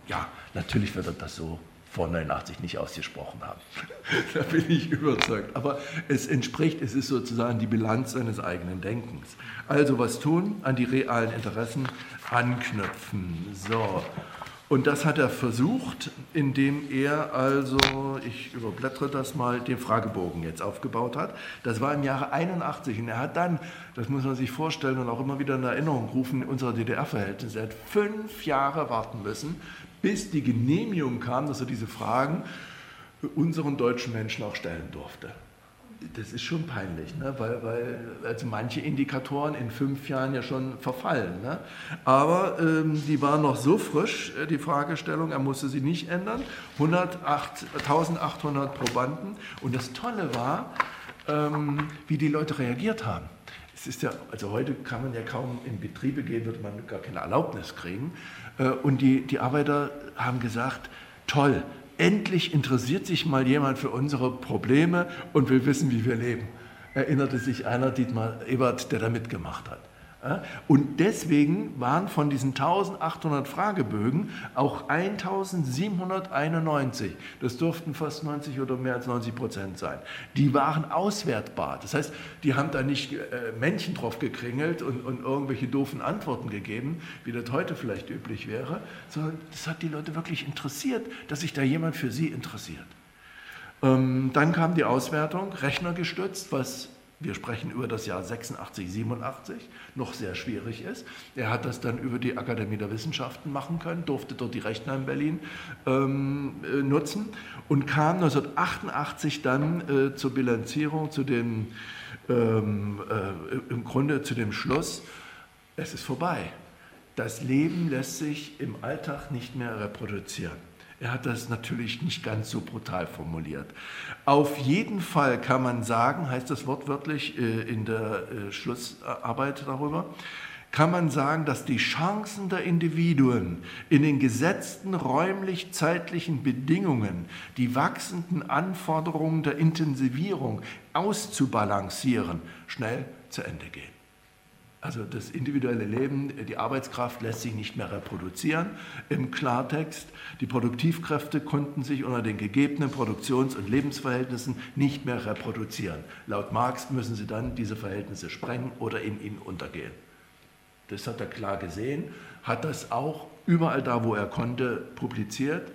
ja, natürlich wird er das so vor 89 nicht ausgesprochen haben. *laughs* da bin ich überzeugt. Aber es entspricht, es ist sozusagen die Bilanz seines eigenen Denkens. Also was tun? An die realen Interessen anknüpfen. So. Und das hat er versucht, indem er also, ich überblättere das mal, den Fragebogen jetzt aufgebaut hat. Das war im Jahre 81 und er hat dann, das muss man sich vorstellen und auch immer wieder in Erinnerung rufen, unserer DDR-Verhältnisse, er hat fünf Jahre warten müssen, bis die Genehmigung kam, dass er diese Fragen unseren deutschen Menschen auch stellen durfte das ist schon peinlich, ne? weil, weil also manche Indikatoren in fünf Jahren ja schon verfallen. Ne? Aber ähm, die war noch so frisch, äh, die Fragestellung, er musste sie nicht ändern. 108, 1800 Probanden. Und das Tolle war, ähm, wie die Leute reagiert haben. Es ist ja, also heute kann man ja kaum in Betriebe gehen, würde man gar keine Erlaubnis kriegen. Äh, und die, die Arbeiter haben gesagt, toll, endlich interessiert sich mal jemand für unsere Probleme und will wissen, wie wir leben. Erinnerte sich einer, Dietmar Ebert, der da mitgemacht hat. Und deswegen waren von diesen 1800 Fragebögen auch 1791, das durften fast 90 oder mehr als 90 Prozent sein, die waren auswertbar. Das heißt, die haben da nicht äh, Männchen drauf gekringelt und, und irgendwelche doofen Antworten gegeben, wie das heute vielleicht üblich wäre, sondern das hat die Leute wirklich interessiert, dass sich da jemand für sie interessiert. Ähm, dann kam die Auswertung, rechnergestützt, was wir sprechen über das Jahr 86, 87, noch sehr schwierig ist. Er hat das dann über die Akademie der Wissenschaften machen können, durfte dort die Rechner in Berlin ähm, äh, nutzen und kam 1988 dann äh, zur Bilanzierung, zu dem, ähm, äh, im Grunde zu dem Schluss, es ist vorbei. Das Leben lässt sich im Alltag nicht mehr reproduzieren. Er hat das natürlich nicht ganz so brutal formuliert. Auf jeden Fall kann man sagen, heißt das wortwörtlich äh, in der äh, Schlussarbeit darüber, kann man sagen, dass die Chancen der Individuen in den gesetzten räumlich-zeitlichen Bedingungen die wachsenden Anforderungen der Intensivierung auszubalancieren, schnell zu Ende gehen. Also das individuelle Leben, die Arbeitskraft lässt sich nicht mehr reproduzieren. Im Klartext, die Produktivkräfte konnten sich unter den gegebenen Produktions- und Lebensverhältnissen nicht mehr reproduzieren. Laut Marx müssen sie dann diese Verhältnisse sprengen oder in ihnen untergehen. Das hat er klar gesehen, hat das auch überall da, wo er konnte, publiziert.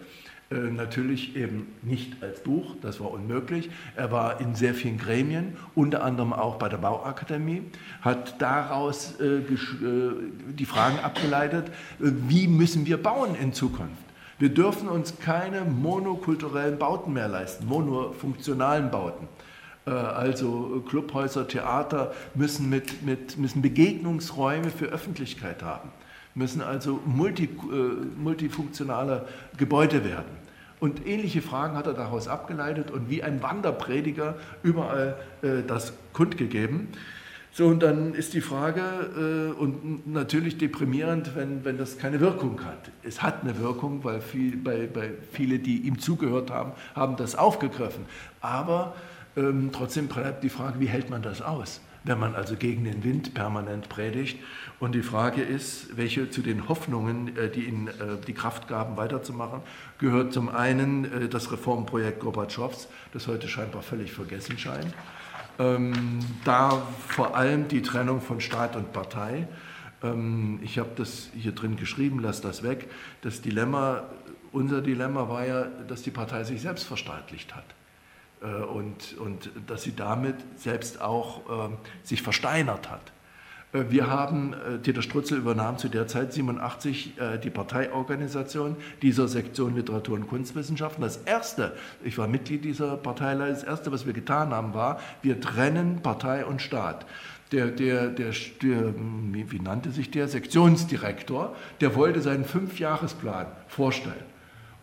Äh, natürlich eben nicht als Buch, das war unmöglich. Er war in sehr vielen Gremien, unter anderem auch bei der Bauakademie, hat daraus äh, äh, die Fragen abgeleitet, wie müssen wir bauen in Zukunft? Wir dürfen uns keine monokulturellen Bauten mehr leisten, monofunktionalen Bauten. Also Clubhäuser, Theater müssen, mit, mit, müssen Begegnungsräume für Öffentlichkeit haben müssen also multi, äh, multifunktionale Gebäude werden. Und ähnliche Fragen hat er daraus abgeleitet und wie ein Wanderprediger überall äh, das kundgegeben. So, und dann ist die Frage, äh, und natürlich deprimierend, wenn, wenn das keine Wirkung hat. Es hat eine Wirkung, weil viel, bei, bei viele, die ihm zugehört haben, haben das aufgegriffen. Aber ähm, trotzdem bleibt die Frage, wie hält man das aus? Wenn man also gegen den Wind permanent predigt. Und die Frage ist, welche zu den Hoffnungen, äh, die ihnen äh, die Kraft gaben, weiterzumachen, gehört zum einen äh, das Reformprojekt Gorbatschows, das heute scheinbar völlig vergessen scheint. Ähm, da vor allem die Trennung von Staat und Partei. Ähm, ich habe das hier drin geschrieben, lass das weg. Das Dilemma, unser Dilemma war ja, dass die Partei sich selbst verstaatlicht hat. Äh, und, und dass sie damit selbst auch äh, sich versteinert hat. Äh, wir haben, Dieter Strutzel übernahm zu der Zeit 87 die Parteiorganisation dieser Sektion Literatur und Kunstwissenschaften. Das Erste, ich war Mitglied dieser Partei, das Erste, was wir getan haben, war, wir trennen Partei und Staat. Der, der, der, der wie, wie nannte sich der, Sektionsdirektor, der wollte seinen Fünfjahresplan vorstellen.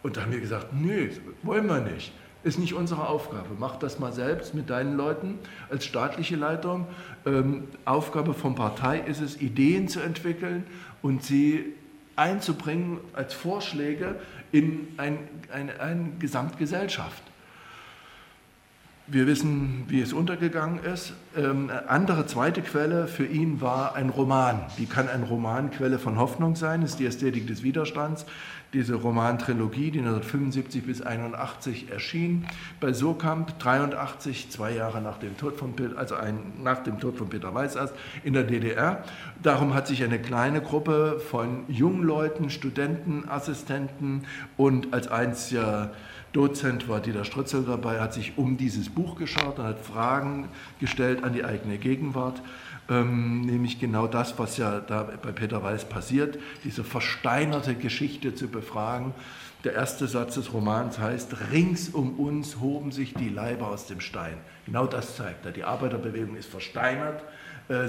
Und da haben wir gesagt, nö, wollen wir nicht. Ist nicht unsere Aufgabe. Mach das mal selbst mit deinen Leuten als staatliche Leitung. Ähm, Aufgabe von Partei ist es, Ideen zu entwickeln und sie einzubringen als Vorschläge in ein, eine, eine Gesamtgesellschaft. Wir wissen, wie es untergegangen ist. Ähm, andere zweite Quelle für ihn war ein Roman. Wie kann ein Roman Quelle von Hoffnung sein? Das ist die Ästhetik des Widerstands. diese Romantrilogie, die 1975 bis 81 erschien, bei Surkamp 83, zwei Jahre nach dem Tod von Peter, also ein, nach dem Tod von Peter Weiß erst in der DDR. Darum hat sich eine kleine Gruppe von jungen Leuten, Studenten, Assistenten und als einziger Dozent war Dieter Strützel dabei, hat sich um dieses Buch geschaut und hat Fragen gestellt an die eigene Gegenwart ähm, nämlich genau das, was ja da bei Peter Weiß passiert, diese versteinerte Geschichte zu befragen. Der erste Satz des Romans heißt, rings um uns hoben sich die Leiber aus dem Stein. Genau das zeigt er. Die Arbeiterbewegung ist versteinert,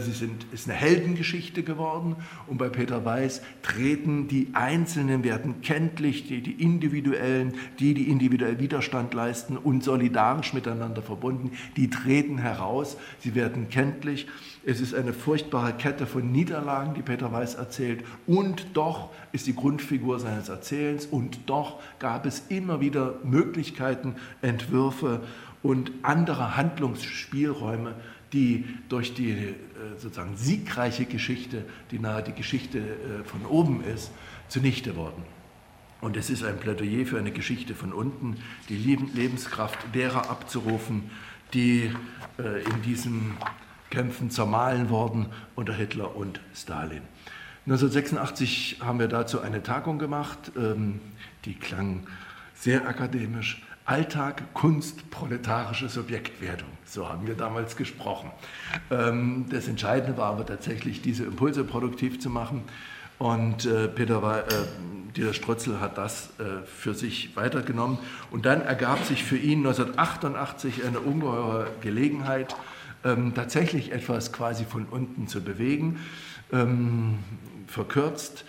sie sind, ist eine Heldengeschichte geworden. Und bei Peter Weiß treten die Einzelnen, werden kenntlich, die, die Individuellen, die, die individuell Widerstand leisten und solidarisch miteinander verbunden, die treten heraus, sie werden kenntlich. Es ist eine furchtbare Kette von Niederlagen, die Peter Weiß erzählt. Und doch ist die Grundfigur seines Erzählens. Und doch gab es immer wieder Möglichkeiten, Entwürfe und andere Handlungsspielräume, die durch die äh, sozusagen siegreiche Geschichte, die nahe die Geschichte äh, von oben ist, zunichte wurden. Und es ist ein Plädoyer für eine Geschichte von unten, die Lebenskraft derer abzurufen, die äh, in diesen Kämpfen zermahlen worden unter Hitler und Stalin. 1986 haben wir dazu eine Tagung gemacht, ähm, die klang sehr akademisch, Alltag, Kunst, proletarische Subjektwertung. So haben wir damals gesprochen. Ähm, das Entscheidende war aber tatsächlich, diese Impulse produktiv zu machen. Und äh, Peter war, äh, Dieter Strotzel hat das äh, für sich weitergenommen. Und dann ergab sich für ihn 1988 eine ungeheure Gelegenheit, ähm, tatsächlich etwas quasi von unten zu bewegen. Ähm, verkürzt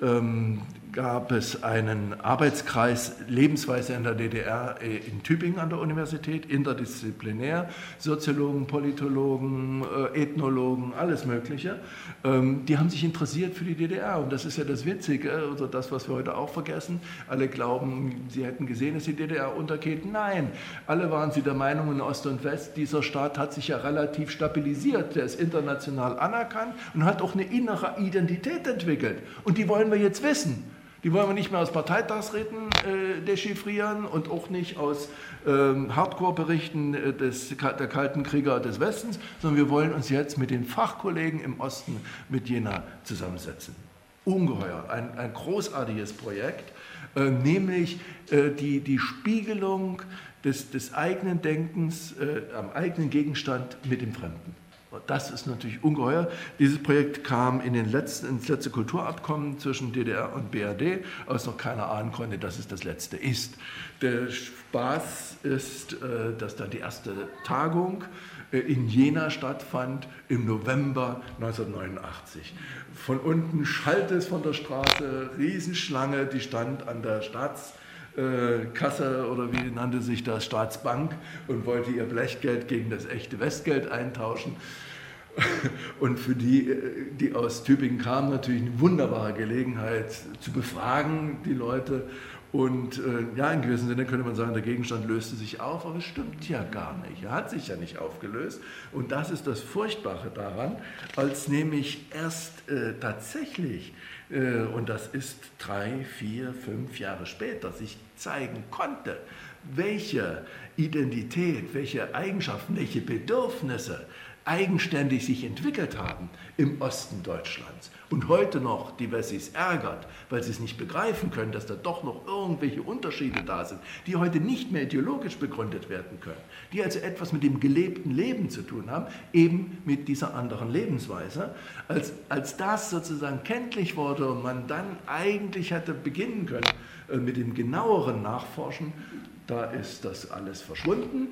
ähm, gab es einen Arbeitskreis Lebensweise in der DDR äh, in Tübingen an der Universität, interdisziplinär, Soziologen, Politologen, äh, Ethnologen, alles Mögliche. Ähm, die haben sich interessiert für die DDR und das ist ja das Witzige, oder das, was wir heute auch vergessen. Alle glauben, sie hätten gesehen, dass die DDR untergeht. Nein, alle waren sie der Meinung in Ost und West, dieser Staat hat sich ja relativ stabilisiert, der ist international anerkannt und hat auch eine innere Identität entwickelt und die wollen wir jetzt wissen. Die wollen wir nicht mehr aus Parteitagsreden äh, dechiffrieren und auch nicht aus ähm, Hardcore-Berichten äh, der Kalten Krieger des Westens, sondern wir wollen uns jetzt mit den Fachkollegen im Osten mit Jena zusammensetzen. Ungeheuer, ein, ein großartiges Projekt, äh, nämlich äh, die, die Spiegelung des, des eigenen Denkens äh, am eigenen Gegenstand mit dem Fremden. Das ist natürlich ungeheuer. Dieses Projekt kam in den letzten, ins letzte Kulturabkommen zwischen DDR und BRD, als noch keiner ahnen konnte, dass es das letzte ist. Der Spaß ist, äh, dass dann die erste Tagung äh, in Jena stattfand im November 1989. Von unten schallt es von der Straße, Riesenschlange, die stand an der Staats Kasse oder wie nannte sich das, Staatsbank und wollte ihr Blechgeld gegen das echte Westgeld eintauschen. *laughs* Und für die, die aus Tübingen kamen, natürlich eine wunderbare Gelegenheit zu befragen, die Leute. Und äh, ja, in gewissem Sinne könnte man sagen, der Gegenstand löste sich auf, aber es stimmt ja gar nicht. Er hat sich ja nicht aufgelöst. Und das ist das Furchtbare daran, als nämlich erst äh, tatsächlich, äh, und das ist drei, vier, fünf Jahre später, sich zeigen konnte, welche Identität, welche Eigenschaften, welche Bedürfnisse eigenständig sich entwickelt haben im Osten Deutschlands und heute noch die Wessis ärgert, weil sie es nicht begreifen können, dass da doch noch irgendwelche Unterschiede da sind, die heute nicht mehr ideologisch begründet werden können, die also etwas mit dem gelebten Leben zu tun haben, eben mit dieser anderen Lebensweise. Als, als das sozusagen kenntlich wurde und man dann eigentlich hätte beginnen können äh, mit dem genaueren Nachforschen, da ist das alles verschwunden.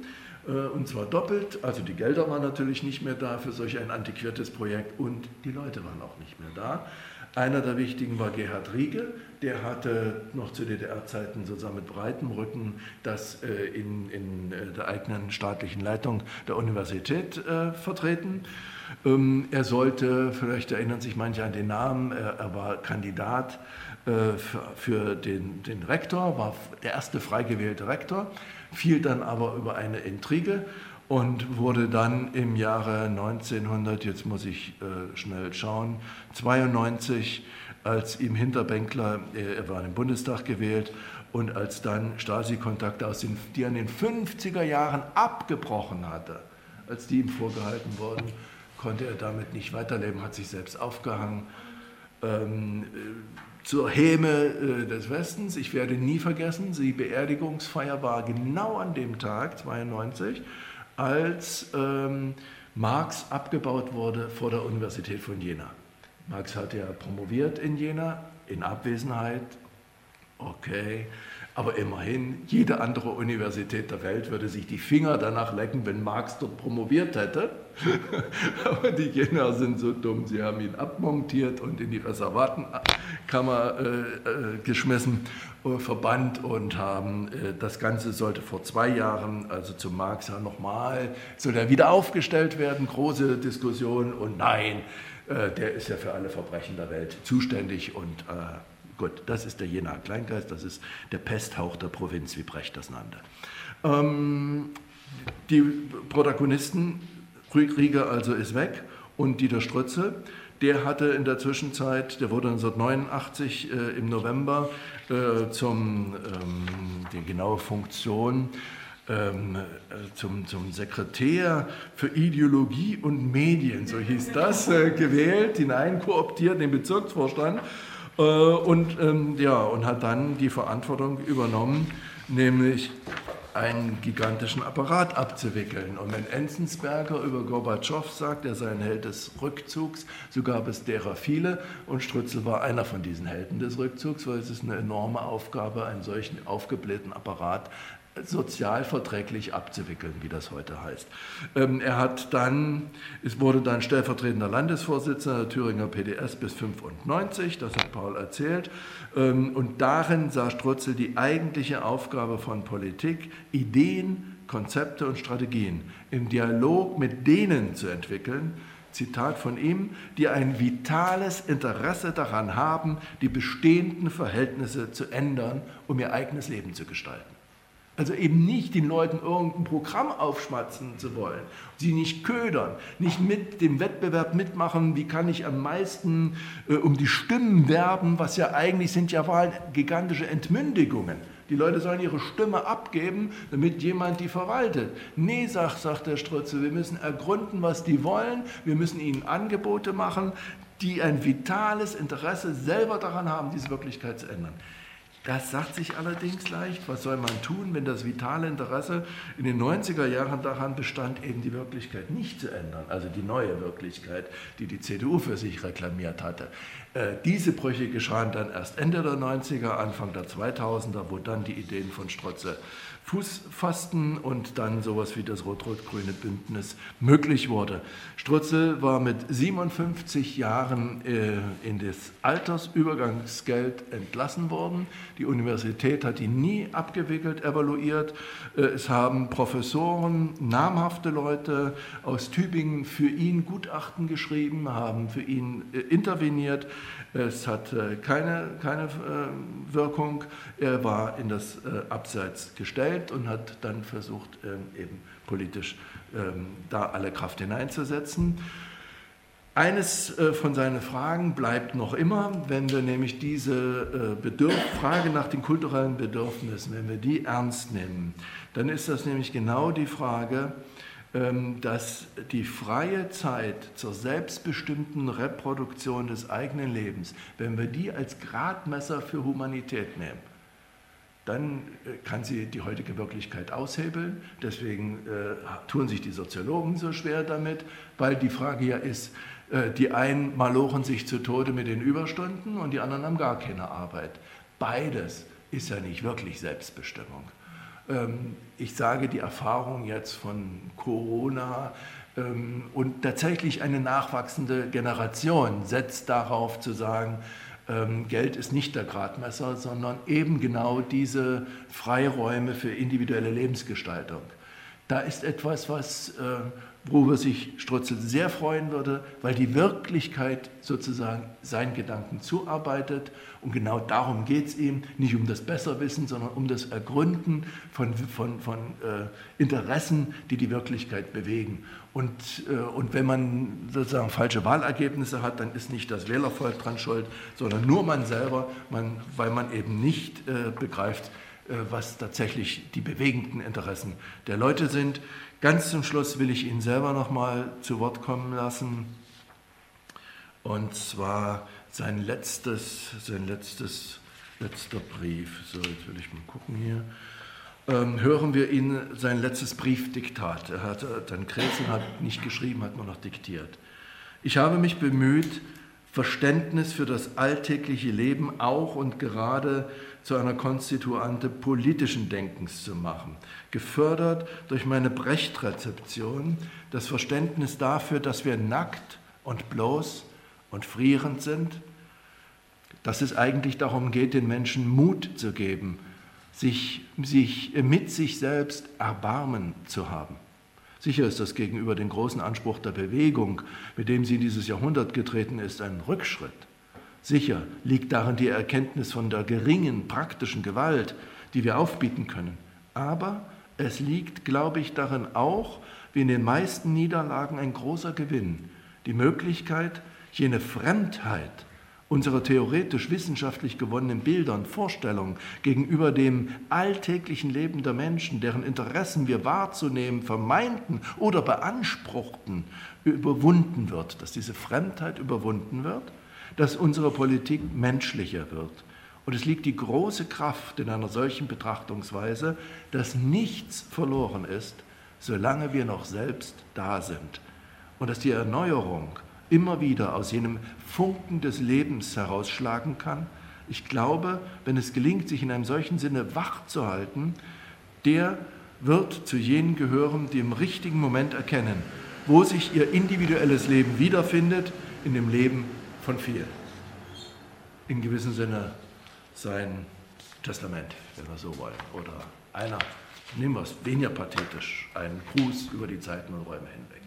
Äh, und zwar doppelt. Also die Gelder waren natürlich nicht mehr da für solch ein antiquiertes Projekt und die Leute waren auch nicht mehr da. Einer der wichtigen war Gerhard Riege, der hatte noch zu DDR-Zeiten sozusagen mit breitem Rücken das äh, in, in äh, der eigenen staatlichen Leitung der Universität vertreten. Ähm, er sollte, vielleicht erinnern sich manche an den Namen, er, war Kandidat für, für den, den Rektor, war der erste frei gewählte Rektor fiel dann aber über eine Intrige und wurde dann im Jahre 1900, jetzt muss ich äh, schnell schauen, 92 als ihm Hinterbänkler, er war im Bundestag gewählt, und als dann Stasi-Kontakte, die er in den 50er Jahren abgebrochen hatte, als die ihm vorgehalten wurden, konnte er damit nicht weiterleben, hat sich selbst aufgehangen. Ähm, äh, zur Häme äh, des Westens, ich werde nie vergessen, die Beerdigungsfeier war genau an dem Tag, 92, als ähm, Marx abgebaut wurde vor der Universität von Jena. Marx hat ja promoviert in Jena, in Abwesenheit, okay, aber immerhin, jede andere Universität der Welt würde sich die Finger danach lecken, wenn Marx dort promoviert hätte. *laughs* Aber die Jener sind so dumm, sie haben ihn abmontiert und in die Reservatenkammer äh, äh, geschmissen, äh, verbannt und haben, äh, das Ganze sollte vor zwei Jahren, also zu Marx ja nochmal, soll er wieder aufgestellt werden, große Diskussion und nein, äh, der ist ja für alle Verbrechen der Welt zuständig und äh, Gut, das ist der Jenaer Kleingeist, das ist der Pesthauch der Provinz, wie Brecht das nannte. Ähm, die Protagonisten, Rieger also ist weg und Dieter Strütze, der hatte in der Zwischenzeit, der wurde 1989 äh, im November äh, zum, ähm, die genaue Funktion, ähm, äh, zum, zum Sekretär für Ideologie und Medien, so hieß das, äh, gewählt, hineinkooptiert in den Bezirksvorstand äh, und, ähm, ja, und hat dann die Verantwortung übernommen, nämlich einen gigantischen Apparat abzuwickeln. Und wenn Enzensberger über Gorbatschow sagt, er sei ein Held des Rückzugs, so gab es derer viele und Strützel war einer von diesen Helden des Rückzugs, weil es ist eine enorme Aufgabe, einen solchen aufgeblähten Apparat sozialverträglich abzuwickeln, wie das heute heißt. Ähm, er hat dann, es wurde dann stellvertretender Landesvorsitzender der Thüringer PDS bis 95, das hat Paul erzählt, ähm, und darin sah Strutzel die eigentliche Aufgabe von Politik, Ideen, Konzepte und Strategien im Dialog mit denen zu entwickeln, Zitat von ihm, die ein vitales Interesse daran haben, die bestehenden Verhältnisse zu ändern, um ihr eigenes Leben zu gestalten. Also eben nicht den Leuten irgendein Programm aufschmatzen zu wollen, sie nicht ködern, nicht mit dem Wettbewerb mitmachen, wie kann ich am meisten äh, um die Stimmen werben, was ja eigentlich sind ja Wahlen gigantische Entmündigungen. Die Leute sollen ihre Stimme abgeben, damit jemand die verwaltet. Nee, sagt, sagt der Strutze, wir müssen ergründen, was die wollen, wir müssen ihnen Angebote machen, die ein vitales Interesse selber daran haben, diese Wirklichkeit zu ändern. Das sagt sich allerdings leicht. Was soll man tun, wenn das vitale Interesse in den 90er Jahren daran bestand, eben die Wirklichkeit nicht zu ändern, also die neue Wirklichkeit, die die CDU für sich reklamiert hatte. Äh, diese Brüche geschahen dann erst Ende der 90er, Anfang der 2000er, wo dann die Ideen von Strotze Fußfasten und dann sowas wie das rot-rot-grüne Bündnis möglich wurde. Strutzel war mit 57 Jahren äh, in das Altersübergangsgeld entlassen worden. Die Universität hat ihn nie abgewickelt, evaluiert. Äh, es haben Professoren, namhafte Leute aus Tübingen für ihn Gutachten geschrieben, haben für ihn äh, interveniert. Es hat äh, keine, keine äh, Wirkung. Er war in das äh, Abseits gestellt und hat dann versucht, ähm, eben politisch ähm, da alle Kraft hineinzusetzen. Eines von seinen Fragen bleibt noch immer, wenn wir nämlich diese Bedürf Frage nach den kulturellen Bedürfnissen, wenn wir die ernst nehmen, dann ist das nämlich genau die Frage, dass die freie Zeit zur selbstbestimmten Reproduktion des eigenen Lebens, wenn wir die als Gradmesser für Humanität nehmen, dann äh, kann sie die heutige Wirklichkeit aushebeln. Deswegen äh, tun sich die Soziologen so schwer damit, weil die Frage ja ist, äh, die einen malochen sich zu Tode mit den Überstunden und die anderen haben gar keine Arbeit. Beides ist ja nicht wirklich Selbstbestimmung. Ähm, ich sage die Erfahrung jetzt von Corona ähm, und tatsächlich eine nachwachsende Generation setzt darauf zu sagen, ähm, Geld ist nicht der Gradmesser, sondern eben genau diese Freiräume für individuelle Lebensgestaltung. Da ist etwas, was, worüber sich Strutzel sehr freuen würde, weil die Wirklichkeit sozusagen seinen Gedanken zuarbeitet. Und genau darum geht es ihm, nicht um das Besserwissen, sondern um das Ergründen von, von, von äh, Interessen, die die Wirklichkeit bewegen. Und, äh, und wenn man sozusagen falsche Wahlergebnisse hat, dann ist nicht das Wählervolk dran schuld, sondern nur man selber, man, weil man eben nicht äh, begreift, äh, was tatsächlich die bewegenden Interessen der Leute sind. Ganz zum Schluss will ich Ihnen selber noch mal zu Wort kommen lassen. Und zwar sein letztes, sein letztes, letzter Brief. So, jetzt will ich mal gucken hier. Ähm, hören wir ihn sein letztes Briefdiktat. Er hat dann Kretsen hat nicht geschrieben, hat nur noch diktiert. Ich habe mich bemüht, Verständnis für das alltägliche Leben auch und gerade zu einer Konstituante politischen Denkens zu machen, gefördert durch meine Brecht-Rezeption, das Verständnis dafür, dass wir nackt und bloß und frierend sind, dass es eigentlich darum geht, den Menschen Mut zu geben, sich, sich mit sich selbst Erbarmen zu haben. Sicher ist das gegenüber dem großen Anspruch der Bewegung, mit dem sie in dieses Jahrhundert getreten ist, ein Rückschritt. Sicher liegt darin die Erkenntnis von der geringen praktischen Gewalt, die wir aufbieten können. Aber es liegt, glaube ich, darin auch, wie in den meisten Niederlagen, ein großer Gewinn, die Möglichkeit, jene Fremdheit unserer theoretisch wissenschaftlich gewonnenen Bilder und Vorstellungen gegenüber dem alltäglichen Leben der Menschen, deren Interessen wir wahrzunehmen vermeinten oder beanspruchten, überwunden wird, dass diese Fremdheit überwunden wird dass unsere Politik menschlicher wird. Und es liegt die große Kraft in einer solchen Betrachtungsweise, dass nichts verloren ist, solange wir noch selbst da sind. Und dass die Erneuerung immer wieder aus jenem Funken des Lebens herausschlagen kann. Ich glaube, wenn es gelingt, sich in einem solchen Sinne wach zu halten, der wird zu jenen gehören, die im richtigen Moment erkennen, wo sich ihr individuelles Leben wiederfindet, in dem Leben von vielen. In gewissem Sinne sein Testament, wenn wir so wollen. Oder einer, nehmen wir es weniger pathetisch, ein Gruß über die Zeiten und Räume hinweg.